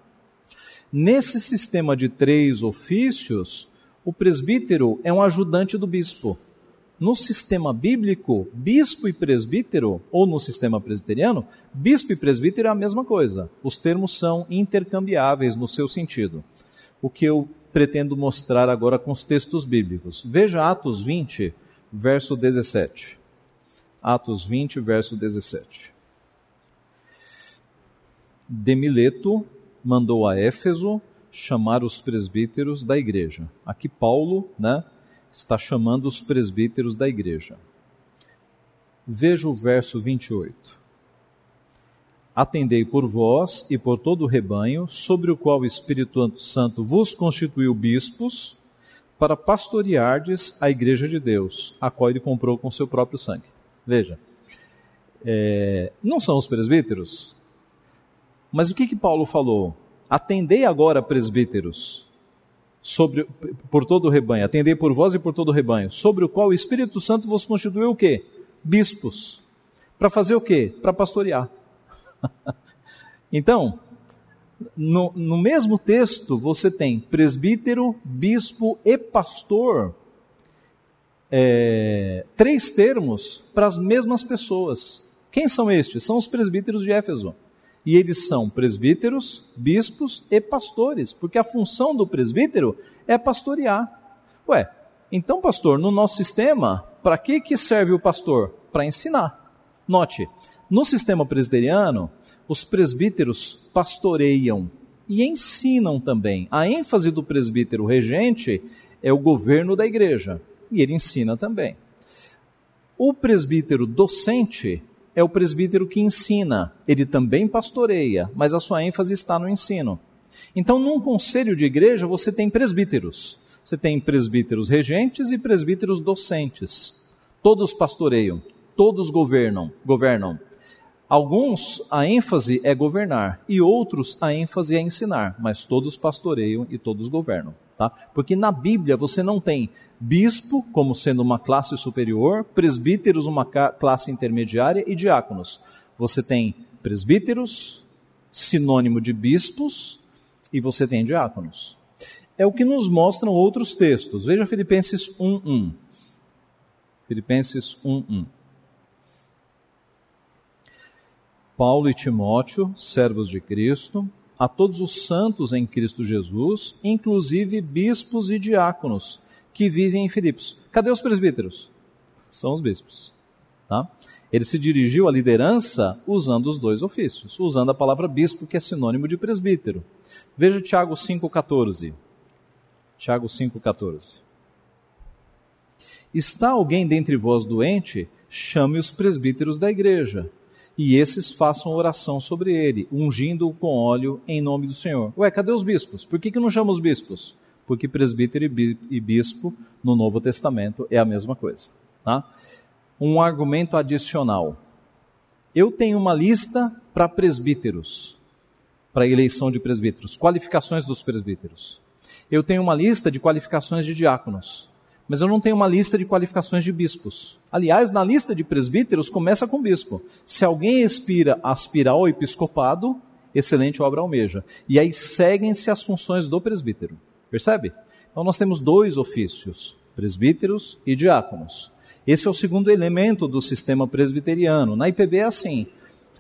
Nesse sistema de três ofícios, o presbítero é um ajudante do bispo. No sistema bíblico, bispo e presbítero, ou no sistema presbiteriano, bispo e presbítero é a mesma coisa. Os termos são intercambiáveis no seu sentido. O que eu pretendo mostrar agora com os textos bíblicos. Veja Atos 20, verso 17. Atos 20, verso 17. Demileto mandou a Éfeso chamar os presbíteros da igreja. Aqui Paulo, né, está chamando os presbíteros da igreja. Veja o verso 28. Atendei por vós e por todo o rebanho, sobre o qual o Espírito Santo vos constituiu bispos, para pastoreardes a igreja de Deus, a qual ele comprou com seu próprio sangue. Veja, é, não são os presbíteros, mas o que, que Paulo falou? Atendei agora, presbíteros, sobre, por todo o rebanho, atendei por vós e por todo o rebanho, sobre o qual o Espírito Santo vos constituiu o quê? Bispos. Para fazer o quê? Para pastorear. <laughs> então, no, no mesmo texto você tem presbítero, bispo e pastor. É, três termos para as mesmas pessoas. Quem são estes? São os presbíteros de Éfeso e eles são presbíteros, bispos e pastores, porque a função do presbítero é pastorear. Ué, então, pastor, no nosso sistema, para que, que serve o pastor? Para ensinar. Note, no sistema presbiteriano, os presbíteros pastoreiam e ensinam também. A ênfase do presbítero regente é o governo da igreja, e ele ensina também. O presbítero docente é o presbítero que ensina. Ele também pastoreia, mas a sua ênfase está no ensino. Então, num conselho de igreja, você tem presbíteros. Você tem presbíteros regentes e presbíteros docentes. Todos pastoreiam, todos governam, governam. Alguns a ênfase é governar e outros a ênfase é ensinar, mas todos pastoreiam e todos governam, tá? Porque na Bíblia você não tem bispo como sendo uma classe superior, presbíteros uma classe intermediária e diáconos. Você tem presbíteros, sinônimo de bispos, e você tem diáconos. É o que nos mostram outros textos. Veja Filipenses 1:1. Filipenses 1:1. Paulo e Timóteo, servos de Cristo, a todos os santos em Cristo Jesus, inclusive bispos e diáconos que vivem em Filipos. Cadê os presbíteros? São os bispos. Tá? Ele se dirigiu à liderança usando os dois ofícios, usando a palavra bispo, que é sinônimo de presbítero. Veja Tiago 5,14. Tiago 5,14. Está alguém dentre vós doente? Chame os presbíteros da igreja, e esses façam oração sobre ele, ungindo-o com óleo em nome do Senhor. Ué, cadê os bispos? Por que, que não chama os bispos? porque presbítero e bispo no Novo Testamento é a mesma coisa. Tá? Um argumento adicional. Eu tenho uma lista para presbíteros, para eleição de presbíteros, qualificações dos presbíteros. Eu tenho uma lista de qualificações de diáconos, mas eu não tenho uma lista de qualificações de bispos. Aliás, na lista de presbíteros começa com bispo. Se alguém aspira, aspira ao episcopado, excelente obra almeja. E aí seguem-se as funções do presbítero. Percebe? Então nós temos dois ofícios, presbíteros e diáconos. Esse é o segundo elemento do sistema presbiteriano. Na IPB é assim: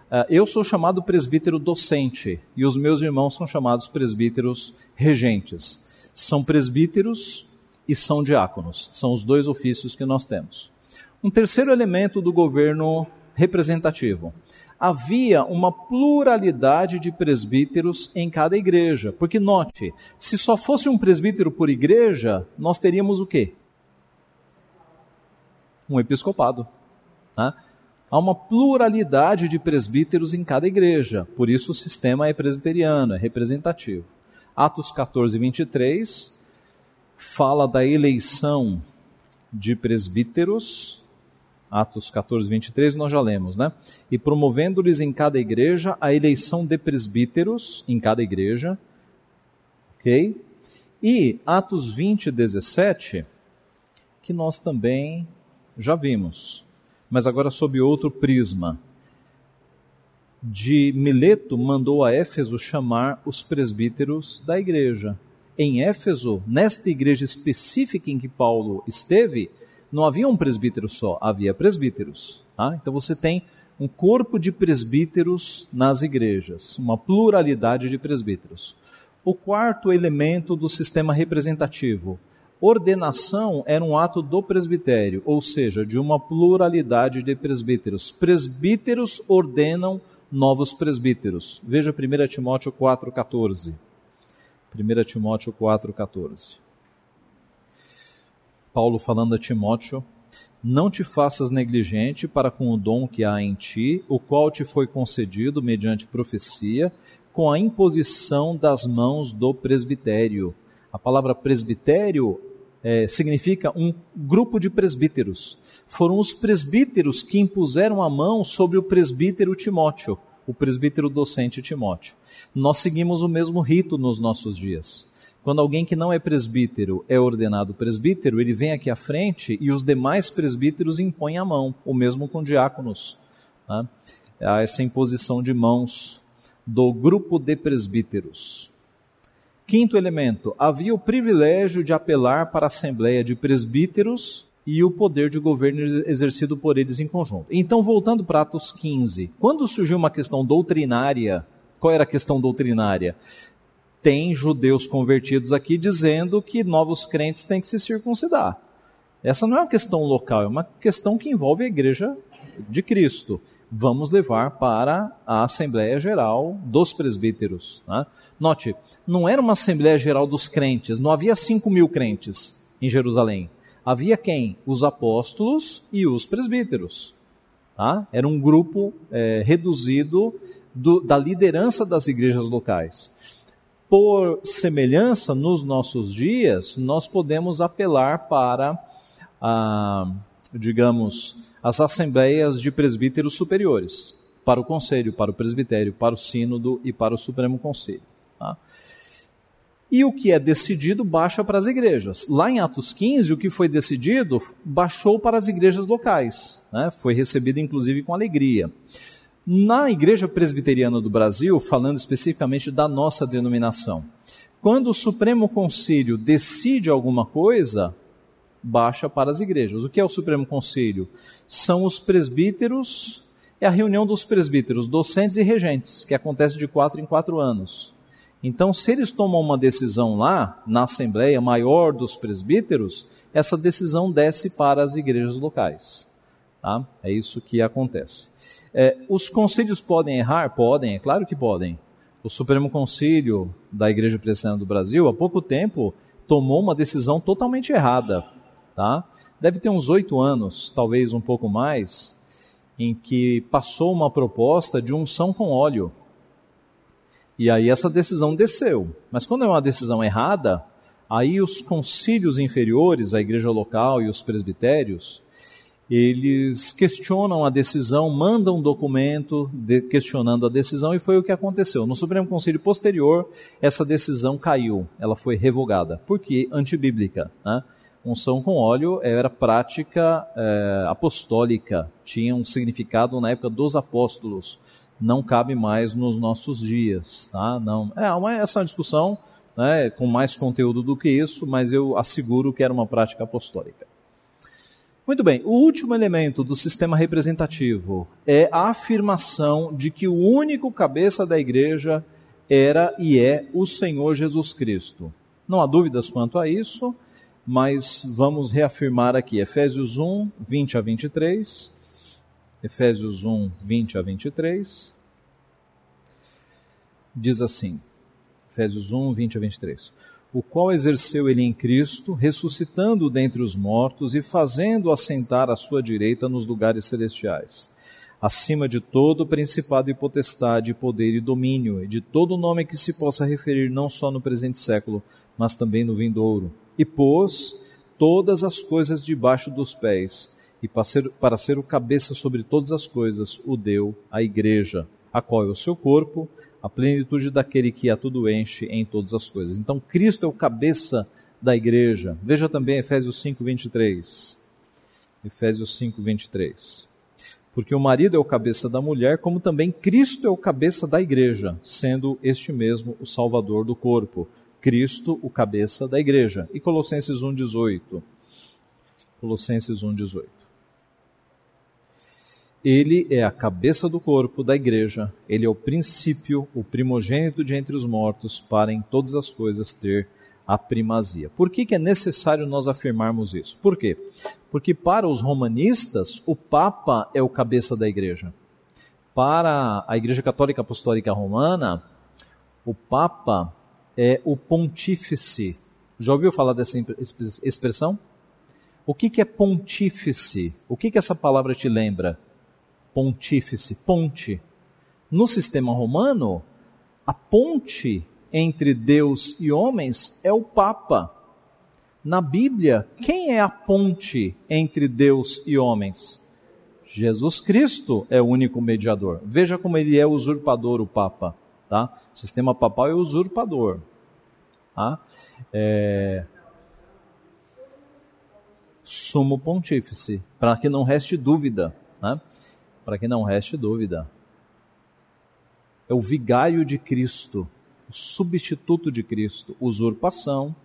ah, eu sou chamado presbítero docente e os meus irmãos são chamados presbíteros regentes. São presbíteros e são diáconos. São os dois ofícios que nós temos. Um terceiro elemento do governo representativo. Havia uma pluralidade de presbíteros em cada igreja. Porque, note, se só fosse um presbítero por igreja, nós teríamos o quê? Um episcopado. Né? Há uma pluralidade de presbíteros em cada igreja, por isso o sistema é presbiteriano, é representativo. Atos 14, 23 fala da eleição de presbíteros. Atos 14, 23 nós já lemos, né? E promovendo-lhes em cada igreja a eleição de presbíteros em cada igreja. Ok? E Atos 20, 17, que nós também já vimos mas agora sob outro prisma. De Mileto mandou a Éfeso chamar os presbíteros da igreja. Em Éfeso, nesta igreja específica em que Paulo esteve, não havia um presbítero só, havia presbíteros. Tá? Então você tem um corpo de presbíteros nas igrejas, uma pluralidade de presbíteros. O quarto elemento do sistema representativo, Ordenação era um ato do presbitério, ou seja, de uma pluralidade de presbíteros. Presbíteros ordenam novos presbíteros. Veja 1 Timóteo 4,14. 1 Timóteo 4,14. Paulo falando a Timóteo: Não te faças negligente para com o dom que há em ti, o qual te foi concedido mediante profecia, com a imposição das mãos do presbitério. A palavra presbitério é, significa um grupo de presbíteros. Foram os presbíteros que impuseram a mão sobre o presbítero Timóteo, o presbítero docente Timóteo. Nós seguimos o mesmo rito nos nossos dias. Quando alguém que não é presbítero é ordenado presbítero, ele vem aqui à frente e os demais presbíteros impõem a mão, o mesmo com diáconos. Né? Há essa imposição de mãos do grupo de presbíteros. Quinto elemento, havia o privilégio de apelar para a Assembleia de Presbíteros e o poder de governo exercido por eles em conjunto. Então, voltando para Atos 15, quando surgiu uma questão doutrinária, qual era a questão doutrinária? Tem judeus convertidos aqui dizendo que novos crentes têm que se circuncidar. Essa não é uma questão local, é uma questão que envolve a igreja de Cristo vamos levar para a Assembleia Geral dos Presbíteros. Né? Note, não era uma Assembleia Geral dos crentes, não havia 5 mil crentes em Jerusalém. Havia quem? Os apóstolos e os presbíteros. Tá? Era um grupo é, reduzido do, da liderança das igrejas locais. Por semelhança, nos nossos dias, nós podemos apelar para, ah, digamos, as assembleias de presbíteros superiores, para o conselho, para o presbitério, para o sínodo e para o supremo conselho. Tá? E o que é decidido baixa para as igrejas. Lá em Atos 15, o que foi decidido baixou para as igrejas locais. Né? Foi recebido, inclusive, com alegria. Na Igreja Presbiteriana do Brasil, falando especificamente da nossa denominação, quando o Supremo Concílio decide alguma coisa, baixa para as igrejas. O que é o Supremo Conselho? São os presbíteros, é a reunião dos presbíteros, docentes e regentes, que acontece de quatro em quatro anos. Então, se eles tomam uma decisão lá, na Assembleia Maior dos Presbíteros, essa decisão desce para as igrejas locais. Tá? É isso que acontece. É, os conselhos podem errar? Podem, é claro que podem. O Supremo Conselho da Igreja Presbiteriana do Brasil, há pouco tempo, tomou uma decisão totalmente errada tá? Deve ter uns oito anos, talvez um pouco mais, em que passou uma proposta de unção com óleo. E aí essa decisão desceu. Mas quando é uma decisão errada, aí os concílios inferiores, a igreja local e os presbitérios, eles questionam a decisão, mandam um documento de, questionando a decisão, e foi o que aconteceu. No Supremo Conselho posterior, essa decisão caiu, ela foi revogada. Por quê? Antibíblica. Né? unção com óleo era prática é, apostólica, tinha um significado na época dos apóstolos, não cabe mais nos nossos dias, tá? Não, é uma, essa é uma discussão né, com mais conteúdo do que isso, mas eu asseguro que era uma prática apostólica. Muito bem, o último elemento do sistema representativo é a afirmação de que o único cabeça da igreja era e é o Senhor Jesus Cristo. Não há dúvidas quanto a isso mas vamos reafirmar aqui Efésios 1, 20 a 23. Efésios 1, 20 a 23. Diz assim, Efésios 1, 20 a 23. O qual exerceu ele em Cristo, ressuscitando dentre os mortos e fazendo assentar à sua direita nos lugares celestiais acima de todo principado e potestade, poder e domínio, e de todo nome que se possa referir não só no presente século, mas também no vindouro. E pôs todas as coisas debaixo dos pés, e para ser, para ser o cabeça sobre todas as coisas, o deu à igreja, a qual é o seu corpo, a plenitude daquele que a tudo enche em todas as coisas. Então, Cristo é o cabeça da igreja. Veja também Efésios 5, 23. Efésios 5, 23 porque o marido é o cabeça da mulher, como também Cristo é o cabeça da igreja, sendo este mesmo o salvador do corpo. Cristo, o cabeça da igreja. E Colossenses 1:18. Colossenses 1:18. Ele é a cabeça do corpo da igreja, ele é o princípio, o primogênito de entre os mortos, para em todas as coisas ter a primazia. Por que, que é necessário nós afirmarmos isso? Por quê? Porque para os romanistas, o Papa é o cabeça da igreja. Para a Igreja Católica Apostólica Romana, o Papa é o pontífice. Já ouviu falar dessa expressão? O que, que é pontífice? O que, que essa palavra te lembra? Pontífice, ponte. No sistema romano, a ponte entre Deus e homens é o Papa. Na Bíblia, quem é a ponte entre Deus e homens? Jesus Cristo é o único mediador. Veja como ele é usurpador, o Papa. Tá? O sistema papal é usurpador. Tá? É... Sumo pontífice, para que não reste dúvida. Né? Para que não reste dúvida. É o vigário de Cristo o substituto de Cristo, usurpação.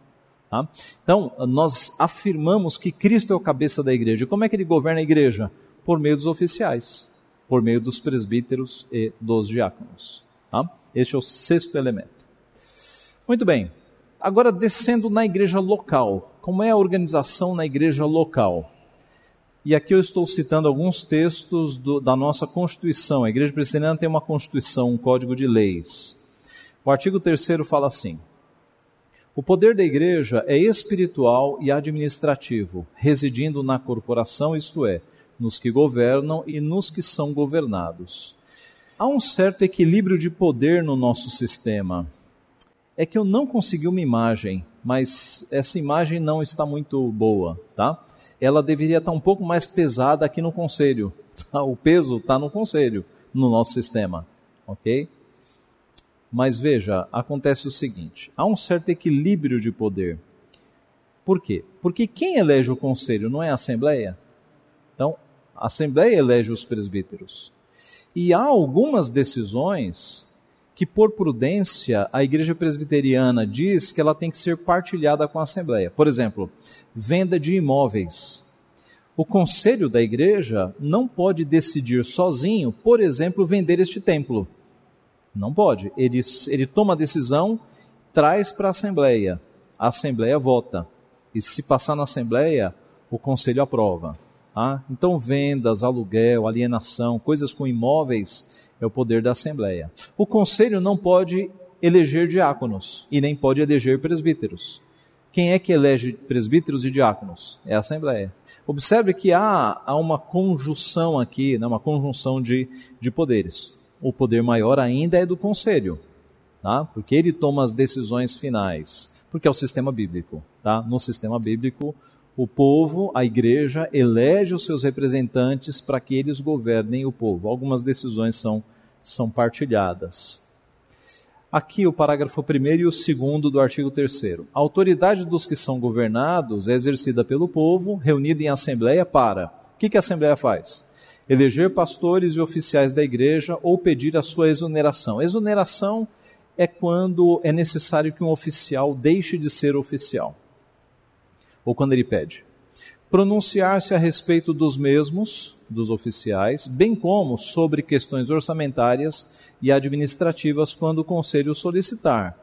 Tá? Então, nós afirmamos que Cristo é o cabeça da igreja. E como é que ele governa a igreja? Por meio dos oficiais, por meio dos presbíteros e dos diáconos. Tá? Este é o sexto elemento. Muito bem. Agora, descendo na igreja local. Como é a organização na igreja local? E aqui eu estou citando alguns textos do, da nossa Constituição. A Igreja Presbiteriana tem uma Constituição, um código de leis. O artigo 3 fala assim: O poder da igreja é espiritual e administrativo, residindo na corporação, isto é, nos que governam e nos que são governados. Há um certo equilíbrio de poder no nosso sistema. É que eu não consegui uma imagem, mas essa imagem não está muito boa, tá? Ela deveria estar um pouco mais pesada aqui no conselho. Tá? O peso está no conselho, no nosso sistema, ok? Mas veja, acontece o seguinte: há um certo equilíbrio de poder. Por quê? Porque quem elege o conselho não é a Assembleia? Então, a Assembleia elege os presbíteros. E há algumas decisões que, por prudência, a Igreja Presbiteriana diz que ela tem que ser partilhada com a Assembleia. Por exemplo, venda de imóveis. O conselho da igreja não pode decidir sozinho, por exemplo, vender este templo. Não pode. Ele, ele toma a decisão, traz para a Assembleia. A Assembleia vota. E se passar na Assembleia, o Conselho aprova. Tá? Então, vendas, aluguel, alienação, coisas com imóveis, é o poder da Assembleia. O Conselho não pode eleger diáconos e nem pode eleger presbíteros. Quem é que elege presbíteros e diáconos? É a Assembleia. Observe que há, há uma conjunção aqui, né, uma conjunção de, de poderes o poder maior ainda é do conselho, tá? porque ele toma as decisões finais, porque é o sistema bíblico. Tá? No sistema bíblico, o povo, a igreja, elege os seus representantes para que eles governem o povo. Algumas decisões são, são partilhadas. Aqui o parágrafo 1 e o 2 do artigo 3. A autoridade dos que são governados é exercida pelo povo, reunido em assembleia para. O que, que a assembleia faz? eleger pastores e oficiais da igreja ou pedir a sua exoneração. Exoneração é quando é necessário que um oficial deixe de ser oficial, ou quando ele pede. Pronunciar-se a respeito dos mesmos, dos oficiais, bem como sobre questões orçamentárias e administrativas quando o conselho solicitar.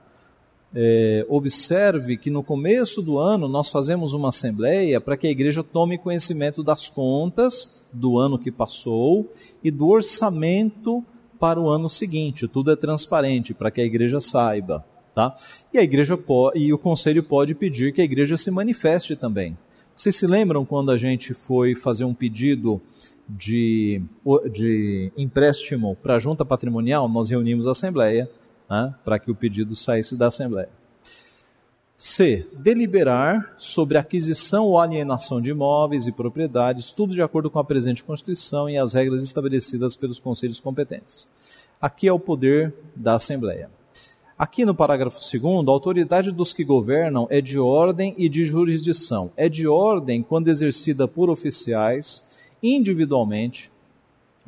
é, observe que no começo do ano nós fazemos uma assembleia para que a igreja tome conhecimento das contas do ano que passou e do orçamento para o ano seguinte. Tudo é transparente para que a igreja saiba, tá? E a igreja pode, e o conselho pode pedir que a igreja se manifeste também. Vocês se lembram quando a gente foi fazer um pedido de, de empréstimo para a junta patrimonial? Nós reunimos a assembleia né, para que o pedido saísse da Assembleia. C. Deliberar sobre aquisição ou alienação de imóveis e propriedades, tudo de acordo com a presente Constituição e as regras estabelecidas pelos conselhos competentes. Aqui é o poder da Assembleia. Aqui no parágrafo 2, a autoridade dos que governam é de ordem e de jurisdição. É de ordem quando exercida por oficiais, individualmente,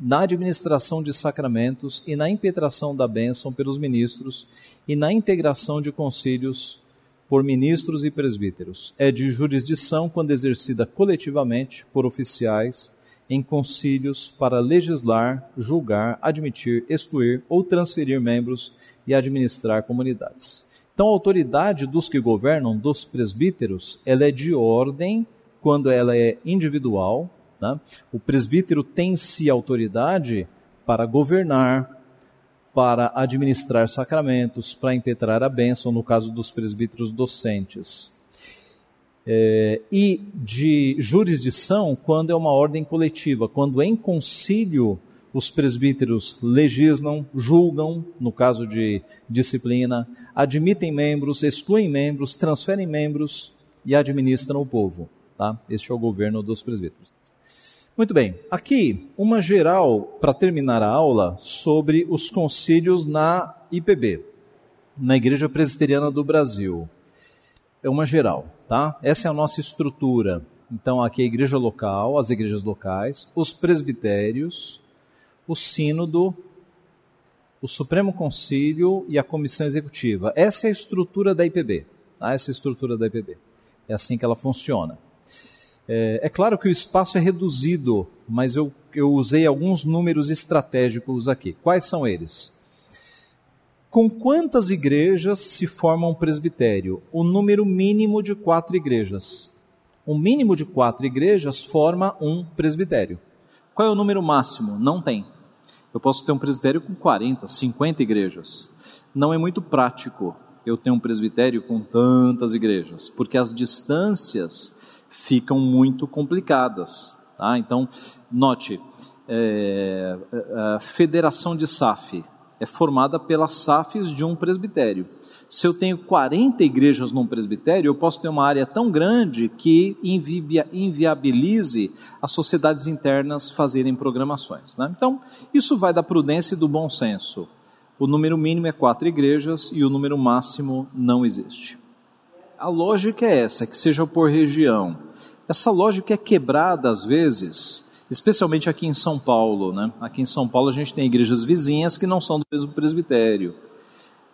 na administração de sacramentos e na impetração da bênção pelos ministros e na integração de concílios por ministros e presbíteros. É de jurisdição quando exercida coletivamente por oficiais em concílios para legislar, julgar, admitir, excluir ou transferir membros e administrar comunidades. Então, a autoridade dos que governam, dos presbíteros, ela é de ordem quando ela é individual, né? O presbítero tem se autoridade para governar, para administrar sacramentos, para impetrar a bênção, no caso dos presbíteros docentes. É, e de jurisdição, quando é uma ordem coletiva, quando em concílio os presbíteros legislam, julgam, no caso de disciplina, admitem membros, excluem membros, transferem membros e administram o povo. Tá? Este é o governo dos presbíteros. Muito bem, aqui uma geral para terminar a aula sobre os concílios na IPB, na Igreja Presbiteriana do Brasil. É uma geral, tá? Essa é a nossa estrutura. Então aqui é a igreja local, as igrejas locais, os presbitérios, o sínodo, o Supremo Concílio e a comissão executiva. Essa é a estrutura da IPB. Tá? Essa é a estrutura da IPB. É assim que ela funciona. É, é, claro que o espaço é reduzido, mas eu, eu usei alguns números estratégicos aqui. Quais são eles? Com quantas igrejas se forma um presbitério? O número mínimo de quatro igrejas. O mínimo de quatro igrejas forma um presbitério. Qual é o número máximo? Não tem. Eu posso ter um presbitério com 40, 50 igrejas. Não é muito prático eu ter um presbitério com tantas igrejas, porque as distâncias ficam muito complicadas. Tá? Então, note, é, é, a federação de SAF é formada pelas SAFs de um presbitério. Se eu tenho 40 igrejas num presbitério, eu posso ter uma área tão grande que inviabilize as sociedades internas fazerem programações. Né? Então, isso vai da prudência e do bom senso. O número mínimo é quatro igrejas e o número máximo não existe. A lógica é essa, que seja por região. Essa lógica é quebrada às vezes, especialmente aqui em São Paulo. Né? Aqui em São Paulo a gente tem igrejas vizinhas que não são do mesmo presbitério.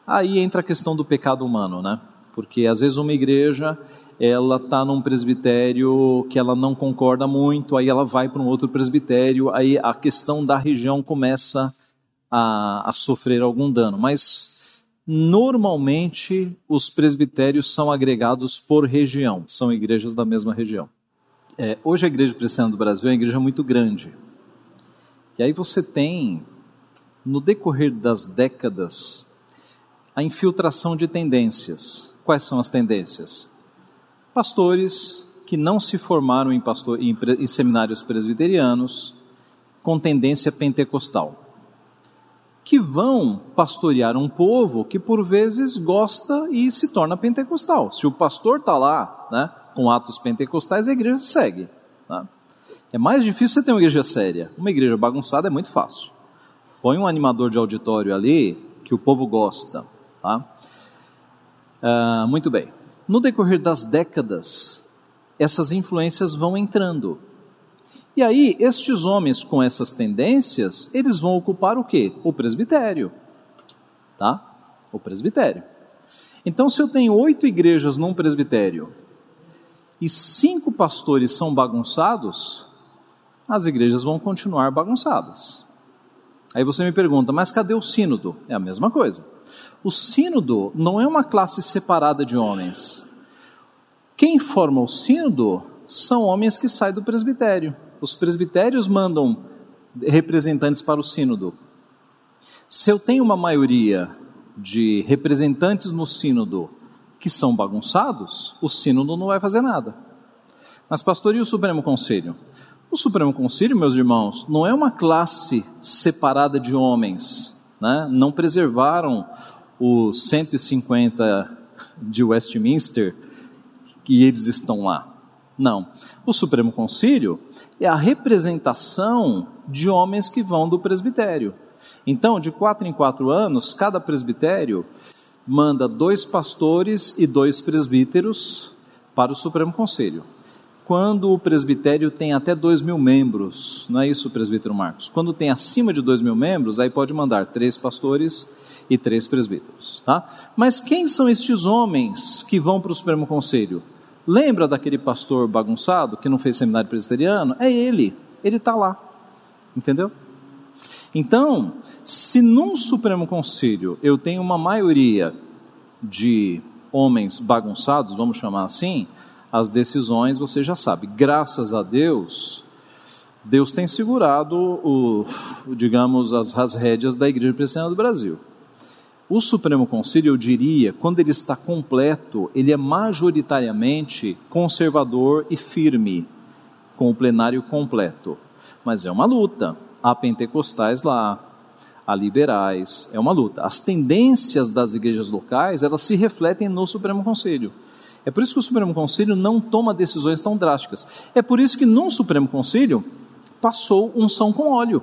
Aí entra a questão do pecado humano, né? Porque às vezes uma igreja ela está num presbitério que ela não concorda muito, aí ela vai para um outro presbitério, aí a questão da região começa a, a sofrer algum dano. Mas Normalmente, os presbitérios são agregados por região, são igrejas da mesma região. É, hoje a Igreja Presbiteriana do Brasil é uma igreja muito grande. E aí você tem, no decorrer das décadas, a infiltração de tendências. Quais são as tendências? Pastores que não se formaram em, pastor, em, em seminários presbiterianos com tendência pentecostal que vão pastorear um povo que por vezes gosta e se torna pentecostal. Se o pastor está lá, né, com atos pentecostais, a igreja segue. Tá? É mais difícil você ter uma igreja séria. Uma igreja bagunçada é muito fácil. Põe um animador de auditório ali que o povo gosta. Tá? Uh, muito bem. No decorrer das décadas, essas influências vão entrando. E aí, estes homens com essas tendências, eles vão ocupar o quê? O presbitério. Tá? O presbitério. Então, se eu tenho oito igrejas num presbitério e cinco pastores são bagunçados, as igrejas vão continuar bagunçadas. Aí você me pergunta, mas cadê o sínodo? É a mesma coisa. O sínodo não é uma classe separada de homens. Quem forma o sínodo são homens que saem do presbitério. Os presbitérios mandam representantes para o sínodo. Se eu tenho uma maioria de representantes no sínodo que são bagunçados, o sínodo não vai fazer nada. Mas, pastor, e o Supremo Conselho? O Supremo Conselho, meus irmãos, não é uma classe separada de homens, né? não preservaram os 150 de Westminster que eles estão lá. Não. O Supremo Conselho é a representação de homens que vão do presbitério. Então, de quatro em quatro anos, cada presbitério manda dois pastores e dois presbíteros para o Supremo Conselho quando o presbitério tem até dois mil membros, não é isso, presbítero Marcos? Quando tem acima de dois mil membros, aí pode mandar três pastores e três presbíteros, tá? Mas quem são estes homens que vão para o Supremo Conselho? Lembra daquele pastor bagunçado que não fez seminário presbiteriano? É ele, ele está lá, entendeu? Então, se num Supremo Conselho eu tenho uma maioria de homens bagunçados, vamos chamar assim, as decisões, você já sabe. Graças a Deus, Deus tem segurado, o, digamos, as, as rédeas da Igreja Presbiteriana do Brasil. O Supremo Conselho, eu diria, quando ele está completo, ele é majoritariamente conservador e firme, com o plenário completo. Mas é uma luta. Há pentecostais lá, há liberais, é uma luta. As tendências das igrejas locais, elas se refletem no Supremo Conselho. É por isso que o Supremo Conselho não toma decisões tão drásticas. É por isso que no Supremo Conselho passou unção com óleo.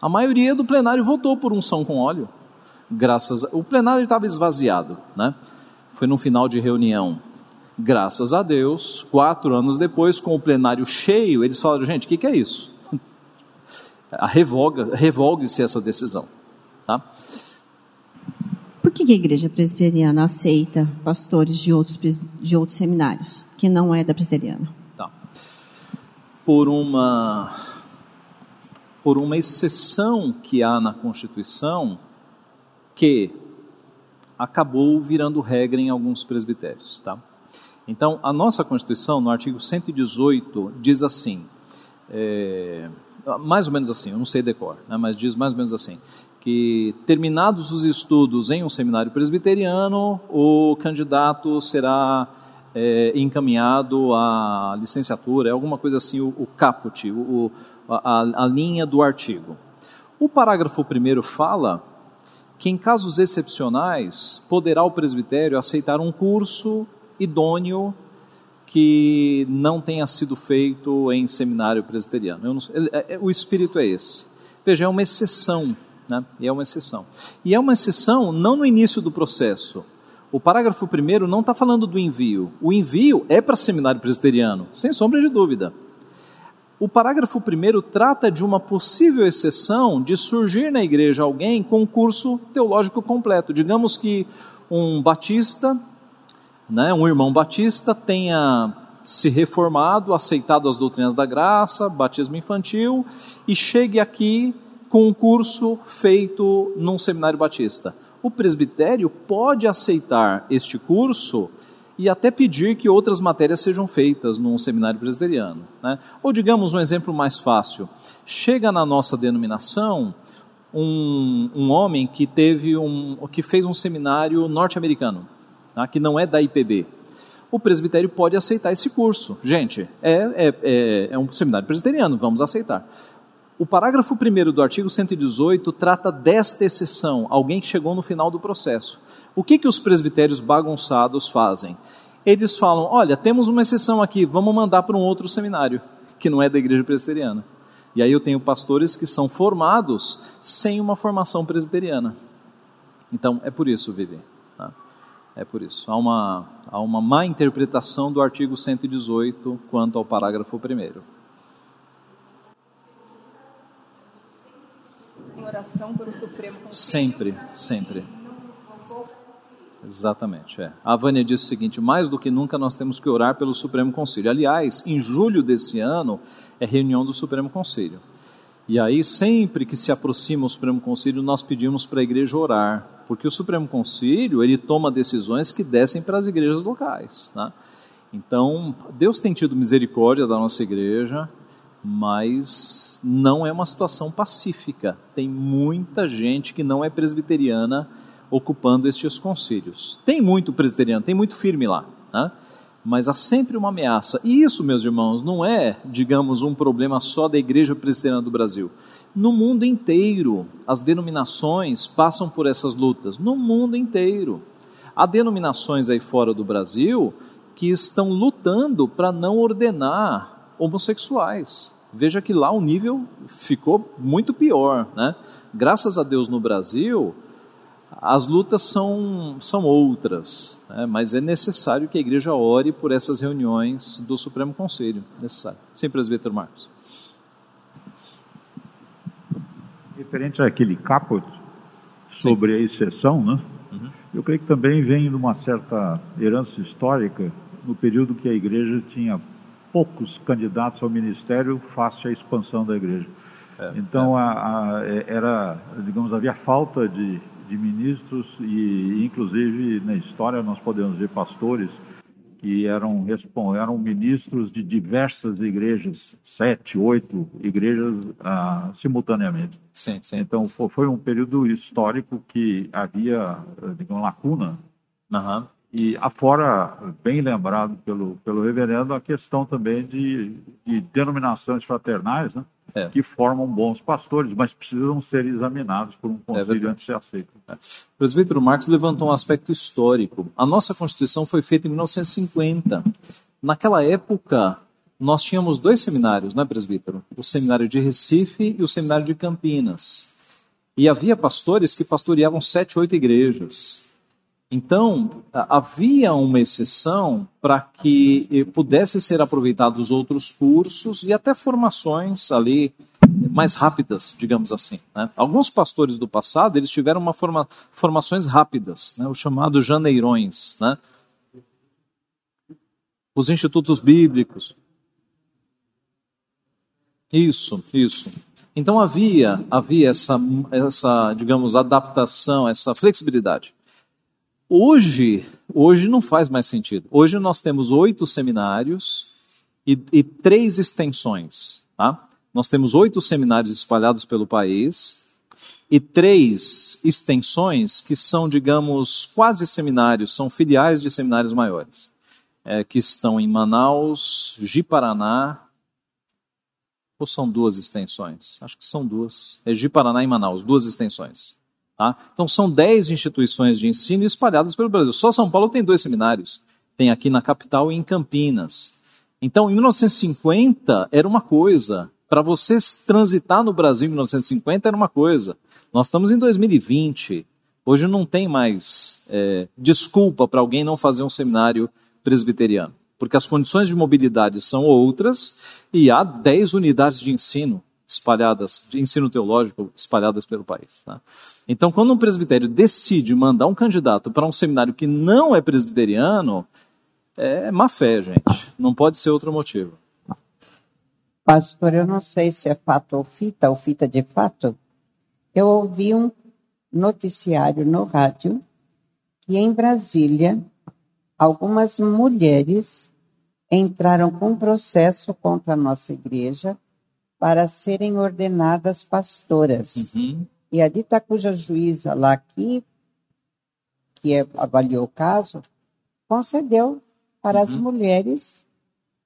A maioria do plenário votou por unção com óleo. Graças a... o plenário estava esvaziado, né? Foi no final de reunião. Graças a Deus, quatro anos depois, com o plenário cheio, eles falaram: gente, o que, que é isso? <laughs> Revogue-se essa decisão, tá? que a igreja presbiteriana aceita pastores de outros, de outros seminários, que não é da presbiteriana? Tá. Por uma, por uma exceção que há na Constituição, que acabou virando regra em alguns presbitérios. Tá? Então, a nossa Constituição, no artigo 118, diz assim, é, mais ou menos assim, eu não sei decor, né, mas diz mais ou menos assim, que, terminados os estudos em um seminário presbiteriano, o candidato será é, encaminhado à licenciatura, é alguma coisa assim, o, o caput, o, a, a linha do artigo. O parágrafo primeiro fala que, em casos excepcionais, poderá o presbitério aceitar um curso idôneo que não tenha sido feito em seminário presbiteriano. Não, é, é, o espírito é esse. Veja, é uma exceção né? E é uma exceção. E é uma exceção não no início do processo. O parágrafo primeiro não está falando do envio. O envio é para seminário presbiteriano, sem sombra de dúvida. O parágrafo primeiro trata de uma possível exceção de surgir na igreja alguém com curso teológico completo. Digamos que um batista, né, um irmão batista, tenha se reformado, aceitado as doutrinas da graça, batismo infantil, e chegue aqui com um curso feito num seminário batista. O presbitério pode aceitar este curso e até pedir que outras matérias sejam feitas num seminário presbiteriano. Né? Ou digamos um exemplo mais fácil: chega na nossa denominação um, um homem que teve um, que fez um seminário norte-americano, tá? que não é da IPB. O presbitério pode aceitar esse curso. Gente, é, é, é, é um seminário presbiteriano, vamos aceitar. O parágrafo 1 do artigo 118 trata desta exceção, alguém que chegou no final do processo. O que, que os presbitérios bagunçados fazem? Eles falam: olha, temos uma exceção aqui, vamos mandar para um outro seminário, que não é da igreja presbiteriana. E aí eu tenho pastores que são formados sem uma formação presbiteriana. Então, é por isso, Vivi. Tá? É por isso. Há uma, há uma má interpretação do artigo 118 quanto ao parágrafo 1. oração pelo Supremo Conselho. Sempre, sempre. Exatamente. É. A Vânia disse o seguinte: mais do que nunca nós temos que orar pelo Supremo Conselho. Aliás, em julho desse ano é reunião do Supremo Conselho. E aí, sempre que se aproxima o Supremo Conselho, nós pedimos para a igreja orar, porque o Supremo Conselho ele toma decisões que descem para as igrejas locais. Né? Então, Deus tem tido misericórdia da nossa igreja, mas não é uma situação pacífica. Tem muita gente que não é presbiteriana ocupando estes conselhos. Tem muito presbiteriano, tem muito firme lá, né? mas há sempre uma ameaça. E isso, meus irmãos, não é, digamos, um problema só da Igreja Presbiteriana do Brasil. No mundo inteiro, as denominações passam por essas lutas. No mundo inteiro. Há denominações aí fora do Brasil que estão lutando para não ordenar homossexuais. Veja que lá o nível ficou muito pior. Né? Graças a Deus no Brasil, as lutas são, são outras, né? mas é necessário que a igreja ore por essas reuniões do Supremo Conselho. Necessário. Sim, presbítero Marcos. Referente àquele caput sobre Sim. a exceção, né? Uhum. eu creio que também vem de uma certa herança histórica no período que a igreja tinha poucos candidatos ao ministério face à expansão da igreja. É, então, é. A, a, era, digamos, havia falta de de ministros e, inclusive, na história nós podemos ver pastores que eram, eram ministros de diversas igrejas, sete, oito igrejas ah, simultaneamente. Sim, sim. Então, foi um período histórico que havia, digamos, lacuna. Uhum. E afora, bem lembrado pelo, pelo reverendo, a questão também de, de denominações fraternais, né? É. que formam bons pastores, mas precisam ser examinados por um é conselho é antes de ser aceito. É. O presbítero Marcos levantou um aspecto histórico. A nossa Constituição foi feita em 1950. Naquela época, nós tínhamos dois seminários, não é, presbítero? O seminário de Recife e o seminário de Campinas. E havia pastores que pastoreavam sete, oito igrejas. Então, havia uma exceção para que eh, pudesse ser aproveitados outros cursos e até formações ali mais rápidas, digamos assim. Né? Alguns pastores do passado, eles tiveram uma forma, formações rápidas, né? o chamado janeirões, né? os institutos bíblicos. Isso, isso. Então havia, havia essa, essa, digamos, adaptação, essa flexibilidade. Hoje, hoje não faz mais sentido. Hoje nós temos oito seminários e, e três extensões. Tá? Nós temos oito seminários espalhados pelo país e três extensões que são, digamos, quase seminários, são filiais de seminários maiores, é, que estão em Manaus, Ji-Paraná, ou são duas extensões? Acho que são duas. É Ji-Paraná e Manaus, duas extensões. Tá? Então são 10 instituições de ensino espalhadas pelo Brasil. Só São Paulo tem dois seminários. Tem aqui na capital e em Campinas. Então, em 1950 era uma coisa. Para você transitar no Brasil em 1950 era uma coisa. Nós estamos em 2020. Hoje não tem mais é, desculpa para alguém não fazer um seminário presbiteriano. Porque as condições de mobilidade são outras e há 10 unidades de ensino espalhadas, de ensino teológico espalhadas pelo país. Tá? Então, quando um presbitério decide mandar um candidato para um seminário que não é presbiteriano, é má fé, gente. Não pode ser outro motivo. Pastor, eu não sei se é fato ou fita, ou fita de fato. Eu ouvi um noticiário no rádio que em Brasília algumas mulheres entraram com processo contra a nossa igreja para serem ordenadas pastoras. Uhum. E a dita cuja juíza lá que, que é, avaliou o caso, concedeu para uhum. as mulheres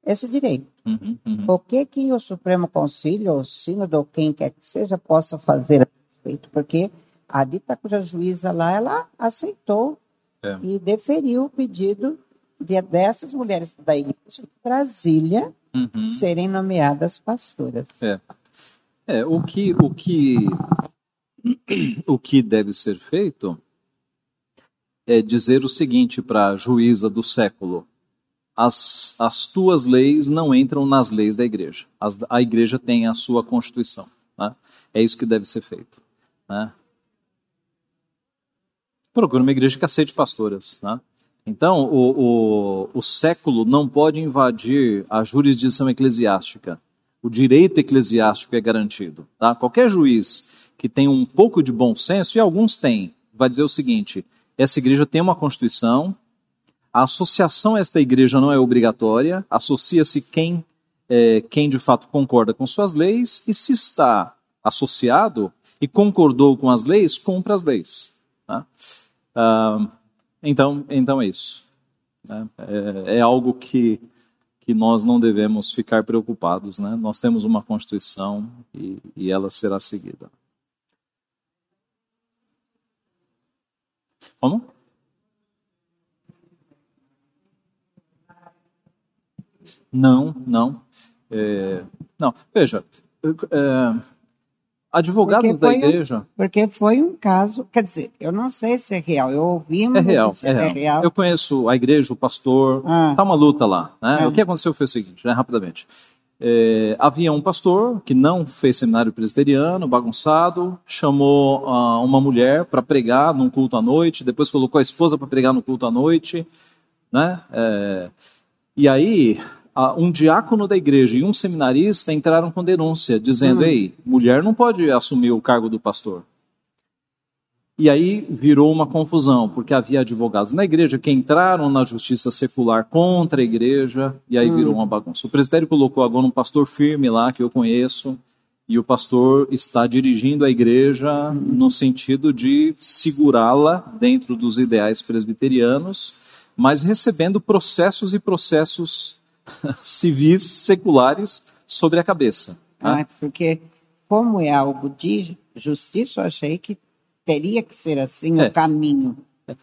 esse direito. Uhum, uhum. O que que o Supremo Conselho, o Sínodo, ou quem quer que seja, possa fazer a respeito? Porque a dita cuja juíza lá, ela aceitou é. e deferiu o pedido de, dessas mulheres da igreja de Brasília uhum. serem nomeadas pastoras. É. é, o que, o que, <clears throat> o que deve ser feito é dizer o seguinte para a juíza do século: as, as tuas leis não entram nas leis da igreja. As, a igreja tem a sua constituição. Né? É isso que deve ser feito. Né? Procure uma igreja que aceite pastoras. Né? Então, o, o, o século não pode invadir a jurisdição eclesiástica. O direito eclesiástico é garantido. Tá? Qualquer juiz que tem um pouco de bom senso, e alguns têm, vai dizer o seguinte: essa igreja tem uma constituição, a associação a esta igreja não é obrigatória, associa-se quem, é, quem de fato concorda com suas leis, e se está associado e concordou com as leis, cumpra as leis. Tá? Ah, então, então é isso. Né? É, é, algo que, que nós não devemos ficar preocupados. Né? Nós temos uma Constituição e, e ela será seguida. Como? Não, não. É, não, veja, é, advogados da igreja. Um, porque foi um caso, quer dizer, eu não sei se é real, eu ouvi uma é real, é real. é real. Eu conheço a igreja, o pastor, ah. tá uma luta lá. Né? Ah. O que aconteceu foi o seguinte, né, rapidamente. É, havia um pastor que não fez seminário presbiteriano, bagunçado, chamou uh, uma mulher para pregar num culto à noite, depois colocou a esposa para pregar no culto à noite, né? É, e aí um diácono da igreja e um seminarista entraram com denúncia, dizendo: hum. Ei, mulher não pode assumir o cargo do pastor. E aí virou uma confusão, porque havia advogados na igreja que entraram na justiça secular contra a igreja, e aí hum. virou uma bagunça. O presbitério colocou agora um pastor firme lá, que eu conheço, e o pastor está dirigindo a igreja hum. no sentido de segurá-la dentro dos ideais presbiterianos, mas recebendo processos e processos civis seculares sobre a cabeça. Ah, porque como é algo de justiça, eu achei que teria que ser assim é. o caminho.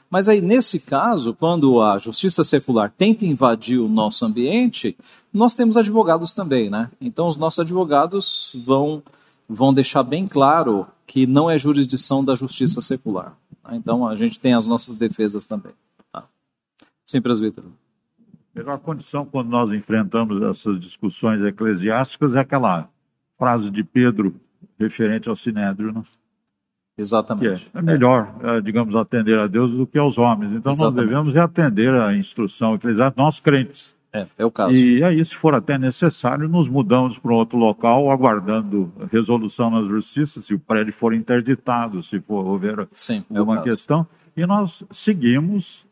Mas aí, nesse caso, quando a justiça secular tenta invadir o nosso ambiente, nós temos advogados também, né? Então, os nossos advogados vão, vão deixar bem claro que não é jurisdição da justiça secular. Tá? Então, a gente tem as nossas defesas também. Tá? Sim, presbítero melhor condição quando nós enfrentamos essas discussões eclesiásticas é aquela frase de Pedro referente ao Sinédrio, né? Exatamente. É, é, melhor, é. digamos, atender a Deus do que aos homens. Então Exatamente. nós devemos atender a instrução eclesiástica, nós crentes. É, é o caso. E aí, se for até necessário, nos mudamos para um outro local, aguardando resolução na justiça, se o prédio for interditado, se for houver Sim, é alguma questão. E nós seguimos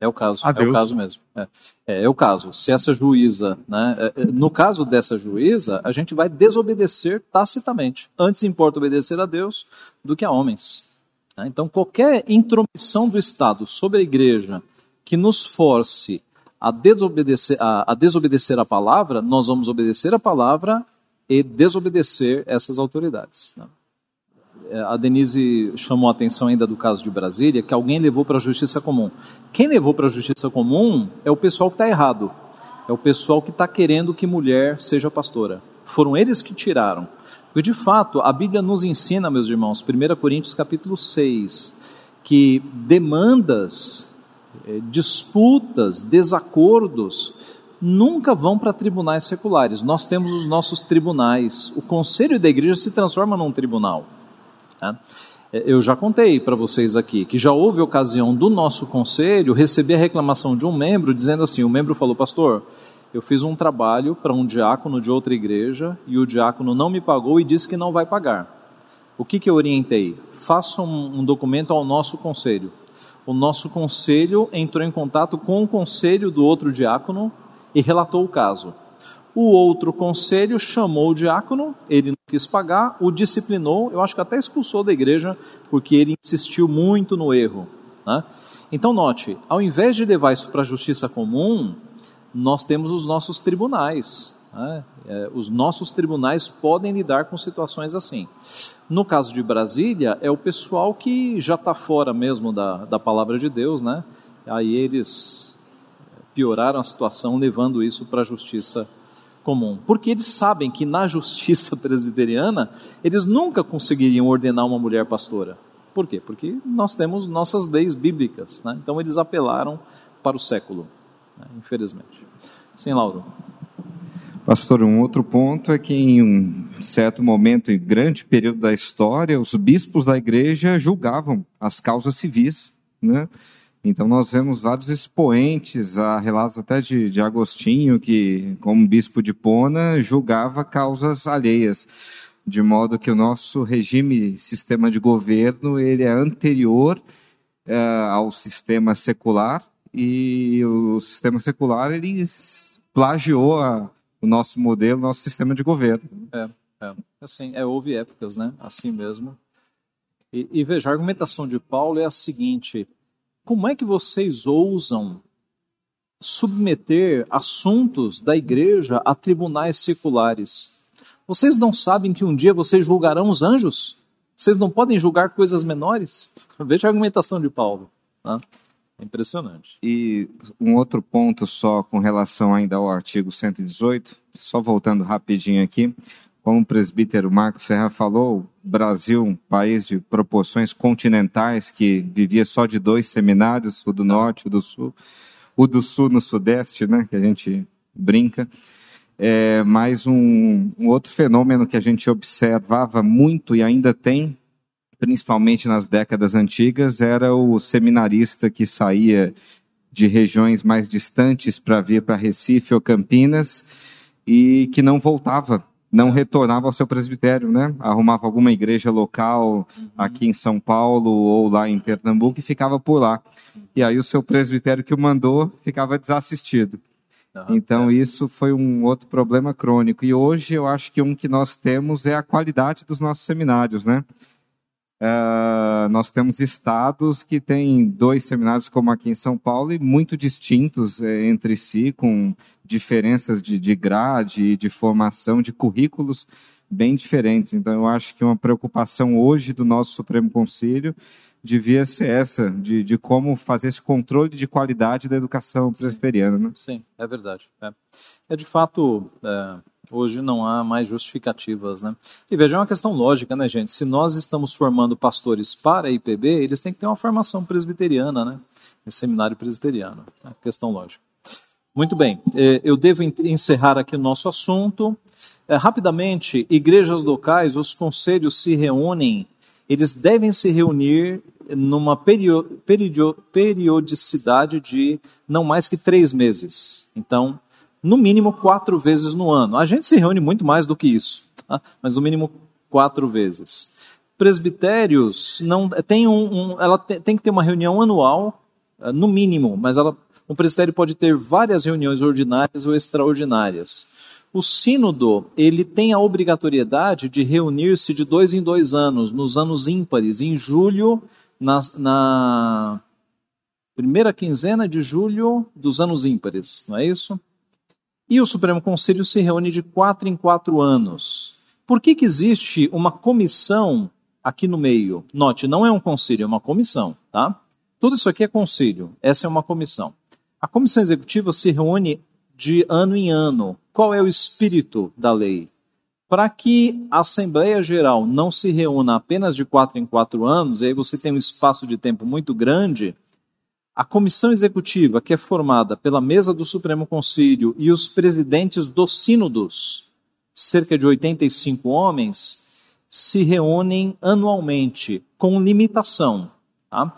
é o caso, Adeus. é o caso mesmo. É. é, é, o caso. Se essa juíza, né, é, é, no caso dessa juíza, a gente vai desobedecer tacitamente. Antes importa obedecer a Deus do que a homens. Né? Então, qualquer intromissão do Estado sobre a igreja que nos force a desobedecer a, a desobedecer a palavra, nós vamos obedecer a palavra e desobedecer essas autoridades. Né? É, a Denise chamou a atenção ainda do caso de Brasília, que alguém levou para a justiça comum. Quem levou para a justiça comum é o pessoal que está errado. É o pessoal que está querendo que mulher seja pastora. Foram eles que tiraram. Porque, de fato, a Bíblia nos ensina, meus irmãos, 1 Coríntios capítulo 6, que demandas, é, disputas, desacordos, nunca vão para tribunais seculares. Nós temos os nossos tribunais. O conselho da igreja se transforma num tribunal. Tá? É, eu já contei para vocês aqui que já houve ocasião do nosso conselho receber a reclamação de um membro dizendo assim: o membro falou, pastor, eu fiz um trabalho para um diácono de outra igreja e o diácono não me pagou e disse que não vai pagar. O que, que eu orientei? Faça um, um documento ao nosso conselho. O nosso conselho entrou em contato com o conselho do outro diácono e relatou o caso. O outro conselho chamou o diácono, ele não quis pagar, o disciplinou, eu acho que até expulsou da igreja, porque ele insistiu muito no erro. Né? Então, note, ao invés de levar isso para a justiça comum, nós temos os nossos tribunais. Né? É, os nossos tribunais podem lidar com situações assim. No caso de Brasília, é o pessoal que já está fora mesmo da, da palavra de Deus, né? Aí eles pioraram a situação levando isso para a justiça comum, porque eles sabem que na justiça <laughs> presbiteriana eles nunca conseguiriam ordenar uma mulher pastora. Por quê? Porque nós temos nossas leis bíblicas, né? então eles apelaram para o século, né? infelizmente. Sim, Lauro. Pastor, um outro ponto é que em um certo momento, em grande período da história, os bispos da igreja julgavam as causas civis, né? Então nós vemos vários expoentes, a relatos até de, de Agostinho, que, como bispo de Pona, julgava causas alheias, de modo que o nosso regime, sistema de governo, ele é anterior é, ao sistema secular, e o sistema secular ele plagiou a, o nosso modelo, o nosso sistema de governo. É, é. Assim, é, houve épocas, né? Assim mesmo. E, e veja, a argumentação de Paulo é a seguinte: como é que vocês ousam submeter assuntos da igreja a tribunais seculares? Vocês não sabem que um dia vocês julgarão os anjos? Vocês não podem julgar coisas menores? <laughs> Veja a argumentação de Paulo. Tá? É impressionante. E um outro ponto só com relação ainda ao artigo 118, só voltando rapidinho aqui, como o presbítero Marcos Serra falou, Brasil, um país de proporções continentais que vivia só de dois seminários, o do norte, o do sul, o do sul no sudeste, né, que a gente brinca. É, mas um, um outro fenômeno que a gente observava muito e ainda tem principalmente nas décadas antigas, era o seminarista que saía de regiões mais distantes para vir para Recife ou Campinas e que não voltava, não retornava ao seu presbitério, né? Arrumava alguma igreja local aqui em São Paulo ou lá em Pernambuco e ficava por lá. E aí o seu presbitério que o mandou ficava desassistido. Então é. isso foi um outro problema crônico. E hoje eu acho que um que nós temos é a qualidade dos nossos seminários, né? Uh, nós temos estados que têm dois seminários, como aqui em São Paulo, e muito distintos eh, entre si, com diferenças de, de grade, de formação, de currículos bem diferentes. Então, eu acho que uma preocupação hoje do nosso Supremo Conselho devia ser essa, de, de como fazer esse controle de qualidade da educação presbiteriana. Né? Sim, é verdade. É, é de fato. É Hoje não há mais justificativas, né? E veja, é uma questão lógica, né, gente? Se nós estamos formando pastores para a IPB, eles têm que ter uma formação presbiteriana, né? Esse seminário presbiteriano. É questão lógica. Muito bem, é, eu devo encerrar aqui o nosso assunto. É, rapidamente, igrejas locais, os conselhos se reúnem, eles devem se reunir numa periodicidade de não mais que três meses. Então, no mínimo quatro vezes no ano. A gente se reúne muito mais do que isso, tá? mas no mínimo quatro vezes. Presbitérios não tem um, um ela tem, tem, que ter uma reunião anual, eh, no mínimo, mas ela, um presbitério pode ter várias reuniões ordinárias ou extraordinárias. O sínodo ele tem a obrigatoriedade de reunir-se de dois em dois anos, nos anos ímpares, em julho, na, na primeira quinzena de julho dos anos ímpares, não é isso? E o Supremo Conselho se reúne de quatro em quatro anos. Por que, que existe uma comissão aqui no meio? Note, não é um conselho, é uma comissão, tá? Tudo isso aqui é conselho, essa é uma comissão. A comissão executiva se reúne de ano em ano. Qual é o espírito da lei? Para que a Assembleia Geral não se reúna apenas de quatro em quatro anos, e aí você tem um espaço de tempo muito grande, a comissão executiva, que é formada pela mesa do Supremo Conselho e os presidentes dos sínodos, cerca de 85 homens, se reúnem anualmente, com limitação. Tá?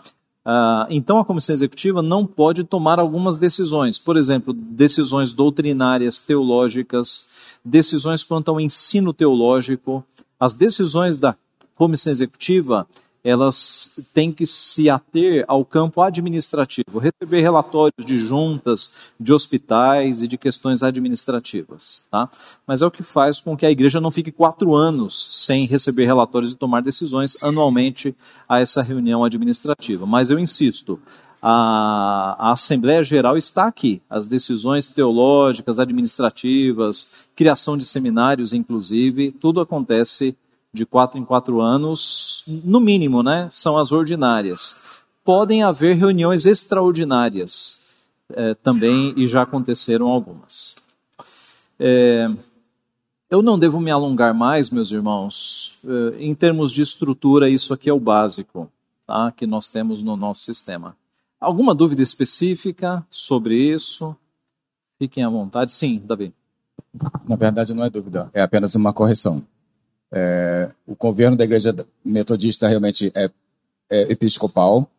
Uh, então, a comissão executiva não pode tomar algumas decisões, por exemplo, decisões doutrinárias teológicas, decisões quanto ao ensino teológico. As decisões da comissão executiva elas têm que se ater ao campo administrativo, receber relatórios de juntas, de hospitais e de questões administrativas. Tá? Mas é o que faz com que a igreja não fique quatro anos sem receber relatórios e tomar decisões anualmente a essa reunião administrativa. Mas eu insisto, a, a, Assembleia Geral está aqui. As decisões teológicas, administrativas, criação de seminários, inclusive, tudo acontece de quatro em quatro anos, no mínimo, né? São as ordinárias. Podem haver reuniões extraordinárias é, também, e já aconteceram algumas. É, eu não devo me alongar mais, meus irmãos. É, em termos de estrutura, isso aqui é o básico tá? que nós temos no nosso sistema. Alguma dúvida específica sobre isso? Fiquem à vontade. Sim, Davi. Na verdade, não é dúvida, é apenas uma correção. É, o governo da Igreja Metodista realmente é, é episcopal,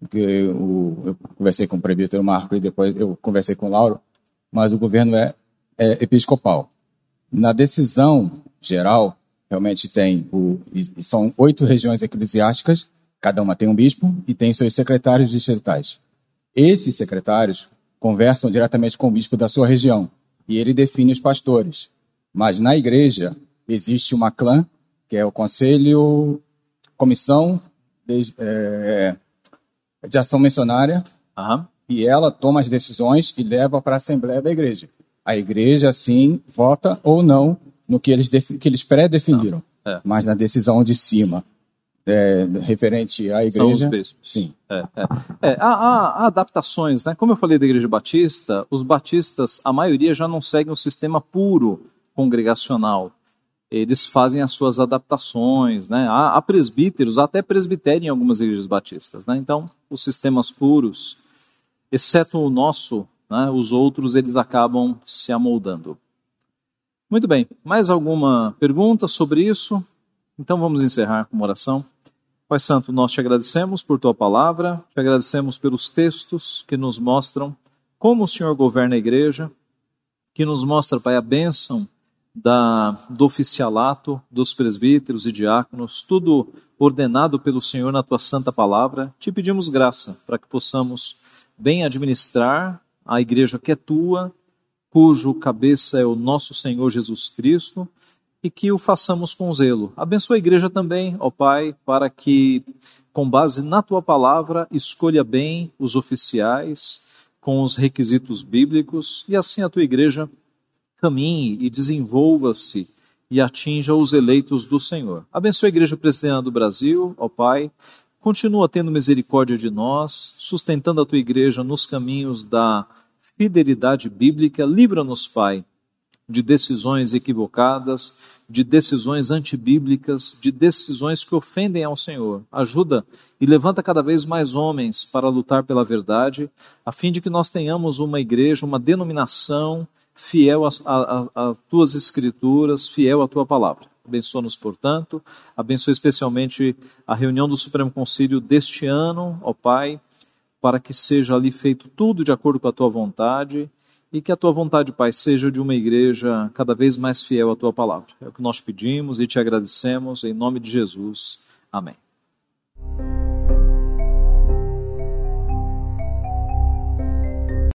porque eu, eu conversei com o presbítero Marco e depois eu conversei com o Lauro, mas o governo é, é episcopal. Na decisão geral, realmente tem o, são oito regiões eclesiásticas, cada uma tem um bispo e tem seus secretários distritais. Esses secretários conversam diretamente com o bispo da sua região e ele define os pastores. Mas na igreja existe uma clã, que é o Conselho, Comissão de, é, de Ação Missionária, Aham. e ela toma as decisões e leva para a Assembleia da Igreja. A Igreja, sim, vota ou não no que eles, que eles pré-definiram. É. Mas na decisão de cima, é, referente à Igreja, sim. É, é. É, há, há- adaptações, né? Como eu falei da Igreja Batista, os batistas, a maioria já não seguem o sistema puro congregacional. Eles fazem as suas adaptações, né? Há, há presbíteros, há até presbitério em algumas igrejas batistas, né? Então, os sistemas puros, exceto o nosso, né? os outros, eles acabam se amoldando. Muito bem, mais alguma pergunta sobre isso? Então vamos encerrar com uma oração. Pai Santo, nós te agradecemos por tua palavra, te agradecemos pelos textos que nos mostram como o Senhor governa a igreja, que nos mostra, Pai, a bênção da, do oficialato, dos presbíteros e diáconos, tudo ordenado pelo Senhor na tua santa palavra. Te pedimos graça para que possamos bem administrar a igreja que é tua, cujo cabeça é o nosso Senhor Jesus Cristo, e que o façamos com zelo. Abençoa a igreja também, ó Pai, para que, com base na tua palavra, escolha bem os oficiais com os requisitos bíblicos e assim a tua igreja caminhe e desenvolva-se e atinja os eleitos do Senhor. Abençoa a igreja presbiteriana do Brasil, ó Pai. Continua tendo misericórdia de nós, sustentando a tua igreja nos caminhos da fidelidade bíblica. Livra-nos, Pai, de decisões equivocadas, de decisões antibíblicas, de decisões que ofendem ao Senhor. Ajuda e levanta cada vez mais homens para lutar pela verdade, a fim de que nós tenhamos uma igreja, uma denominação fiel às tuas escrituras, fiel à tua palavra. Abençoa-nos, portanto, abençoa especialmente a reunião do Supremo Conselho deste ano, ó Pai, para que seja ali feito tudo de acordo com a tua vontade e que a tua vontade, Pai, seja de uma igreja cada vez mais fiel à tua palavra. É o que nós pedimos e te agradecemos em nome de Jesus. Amém.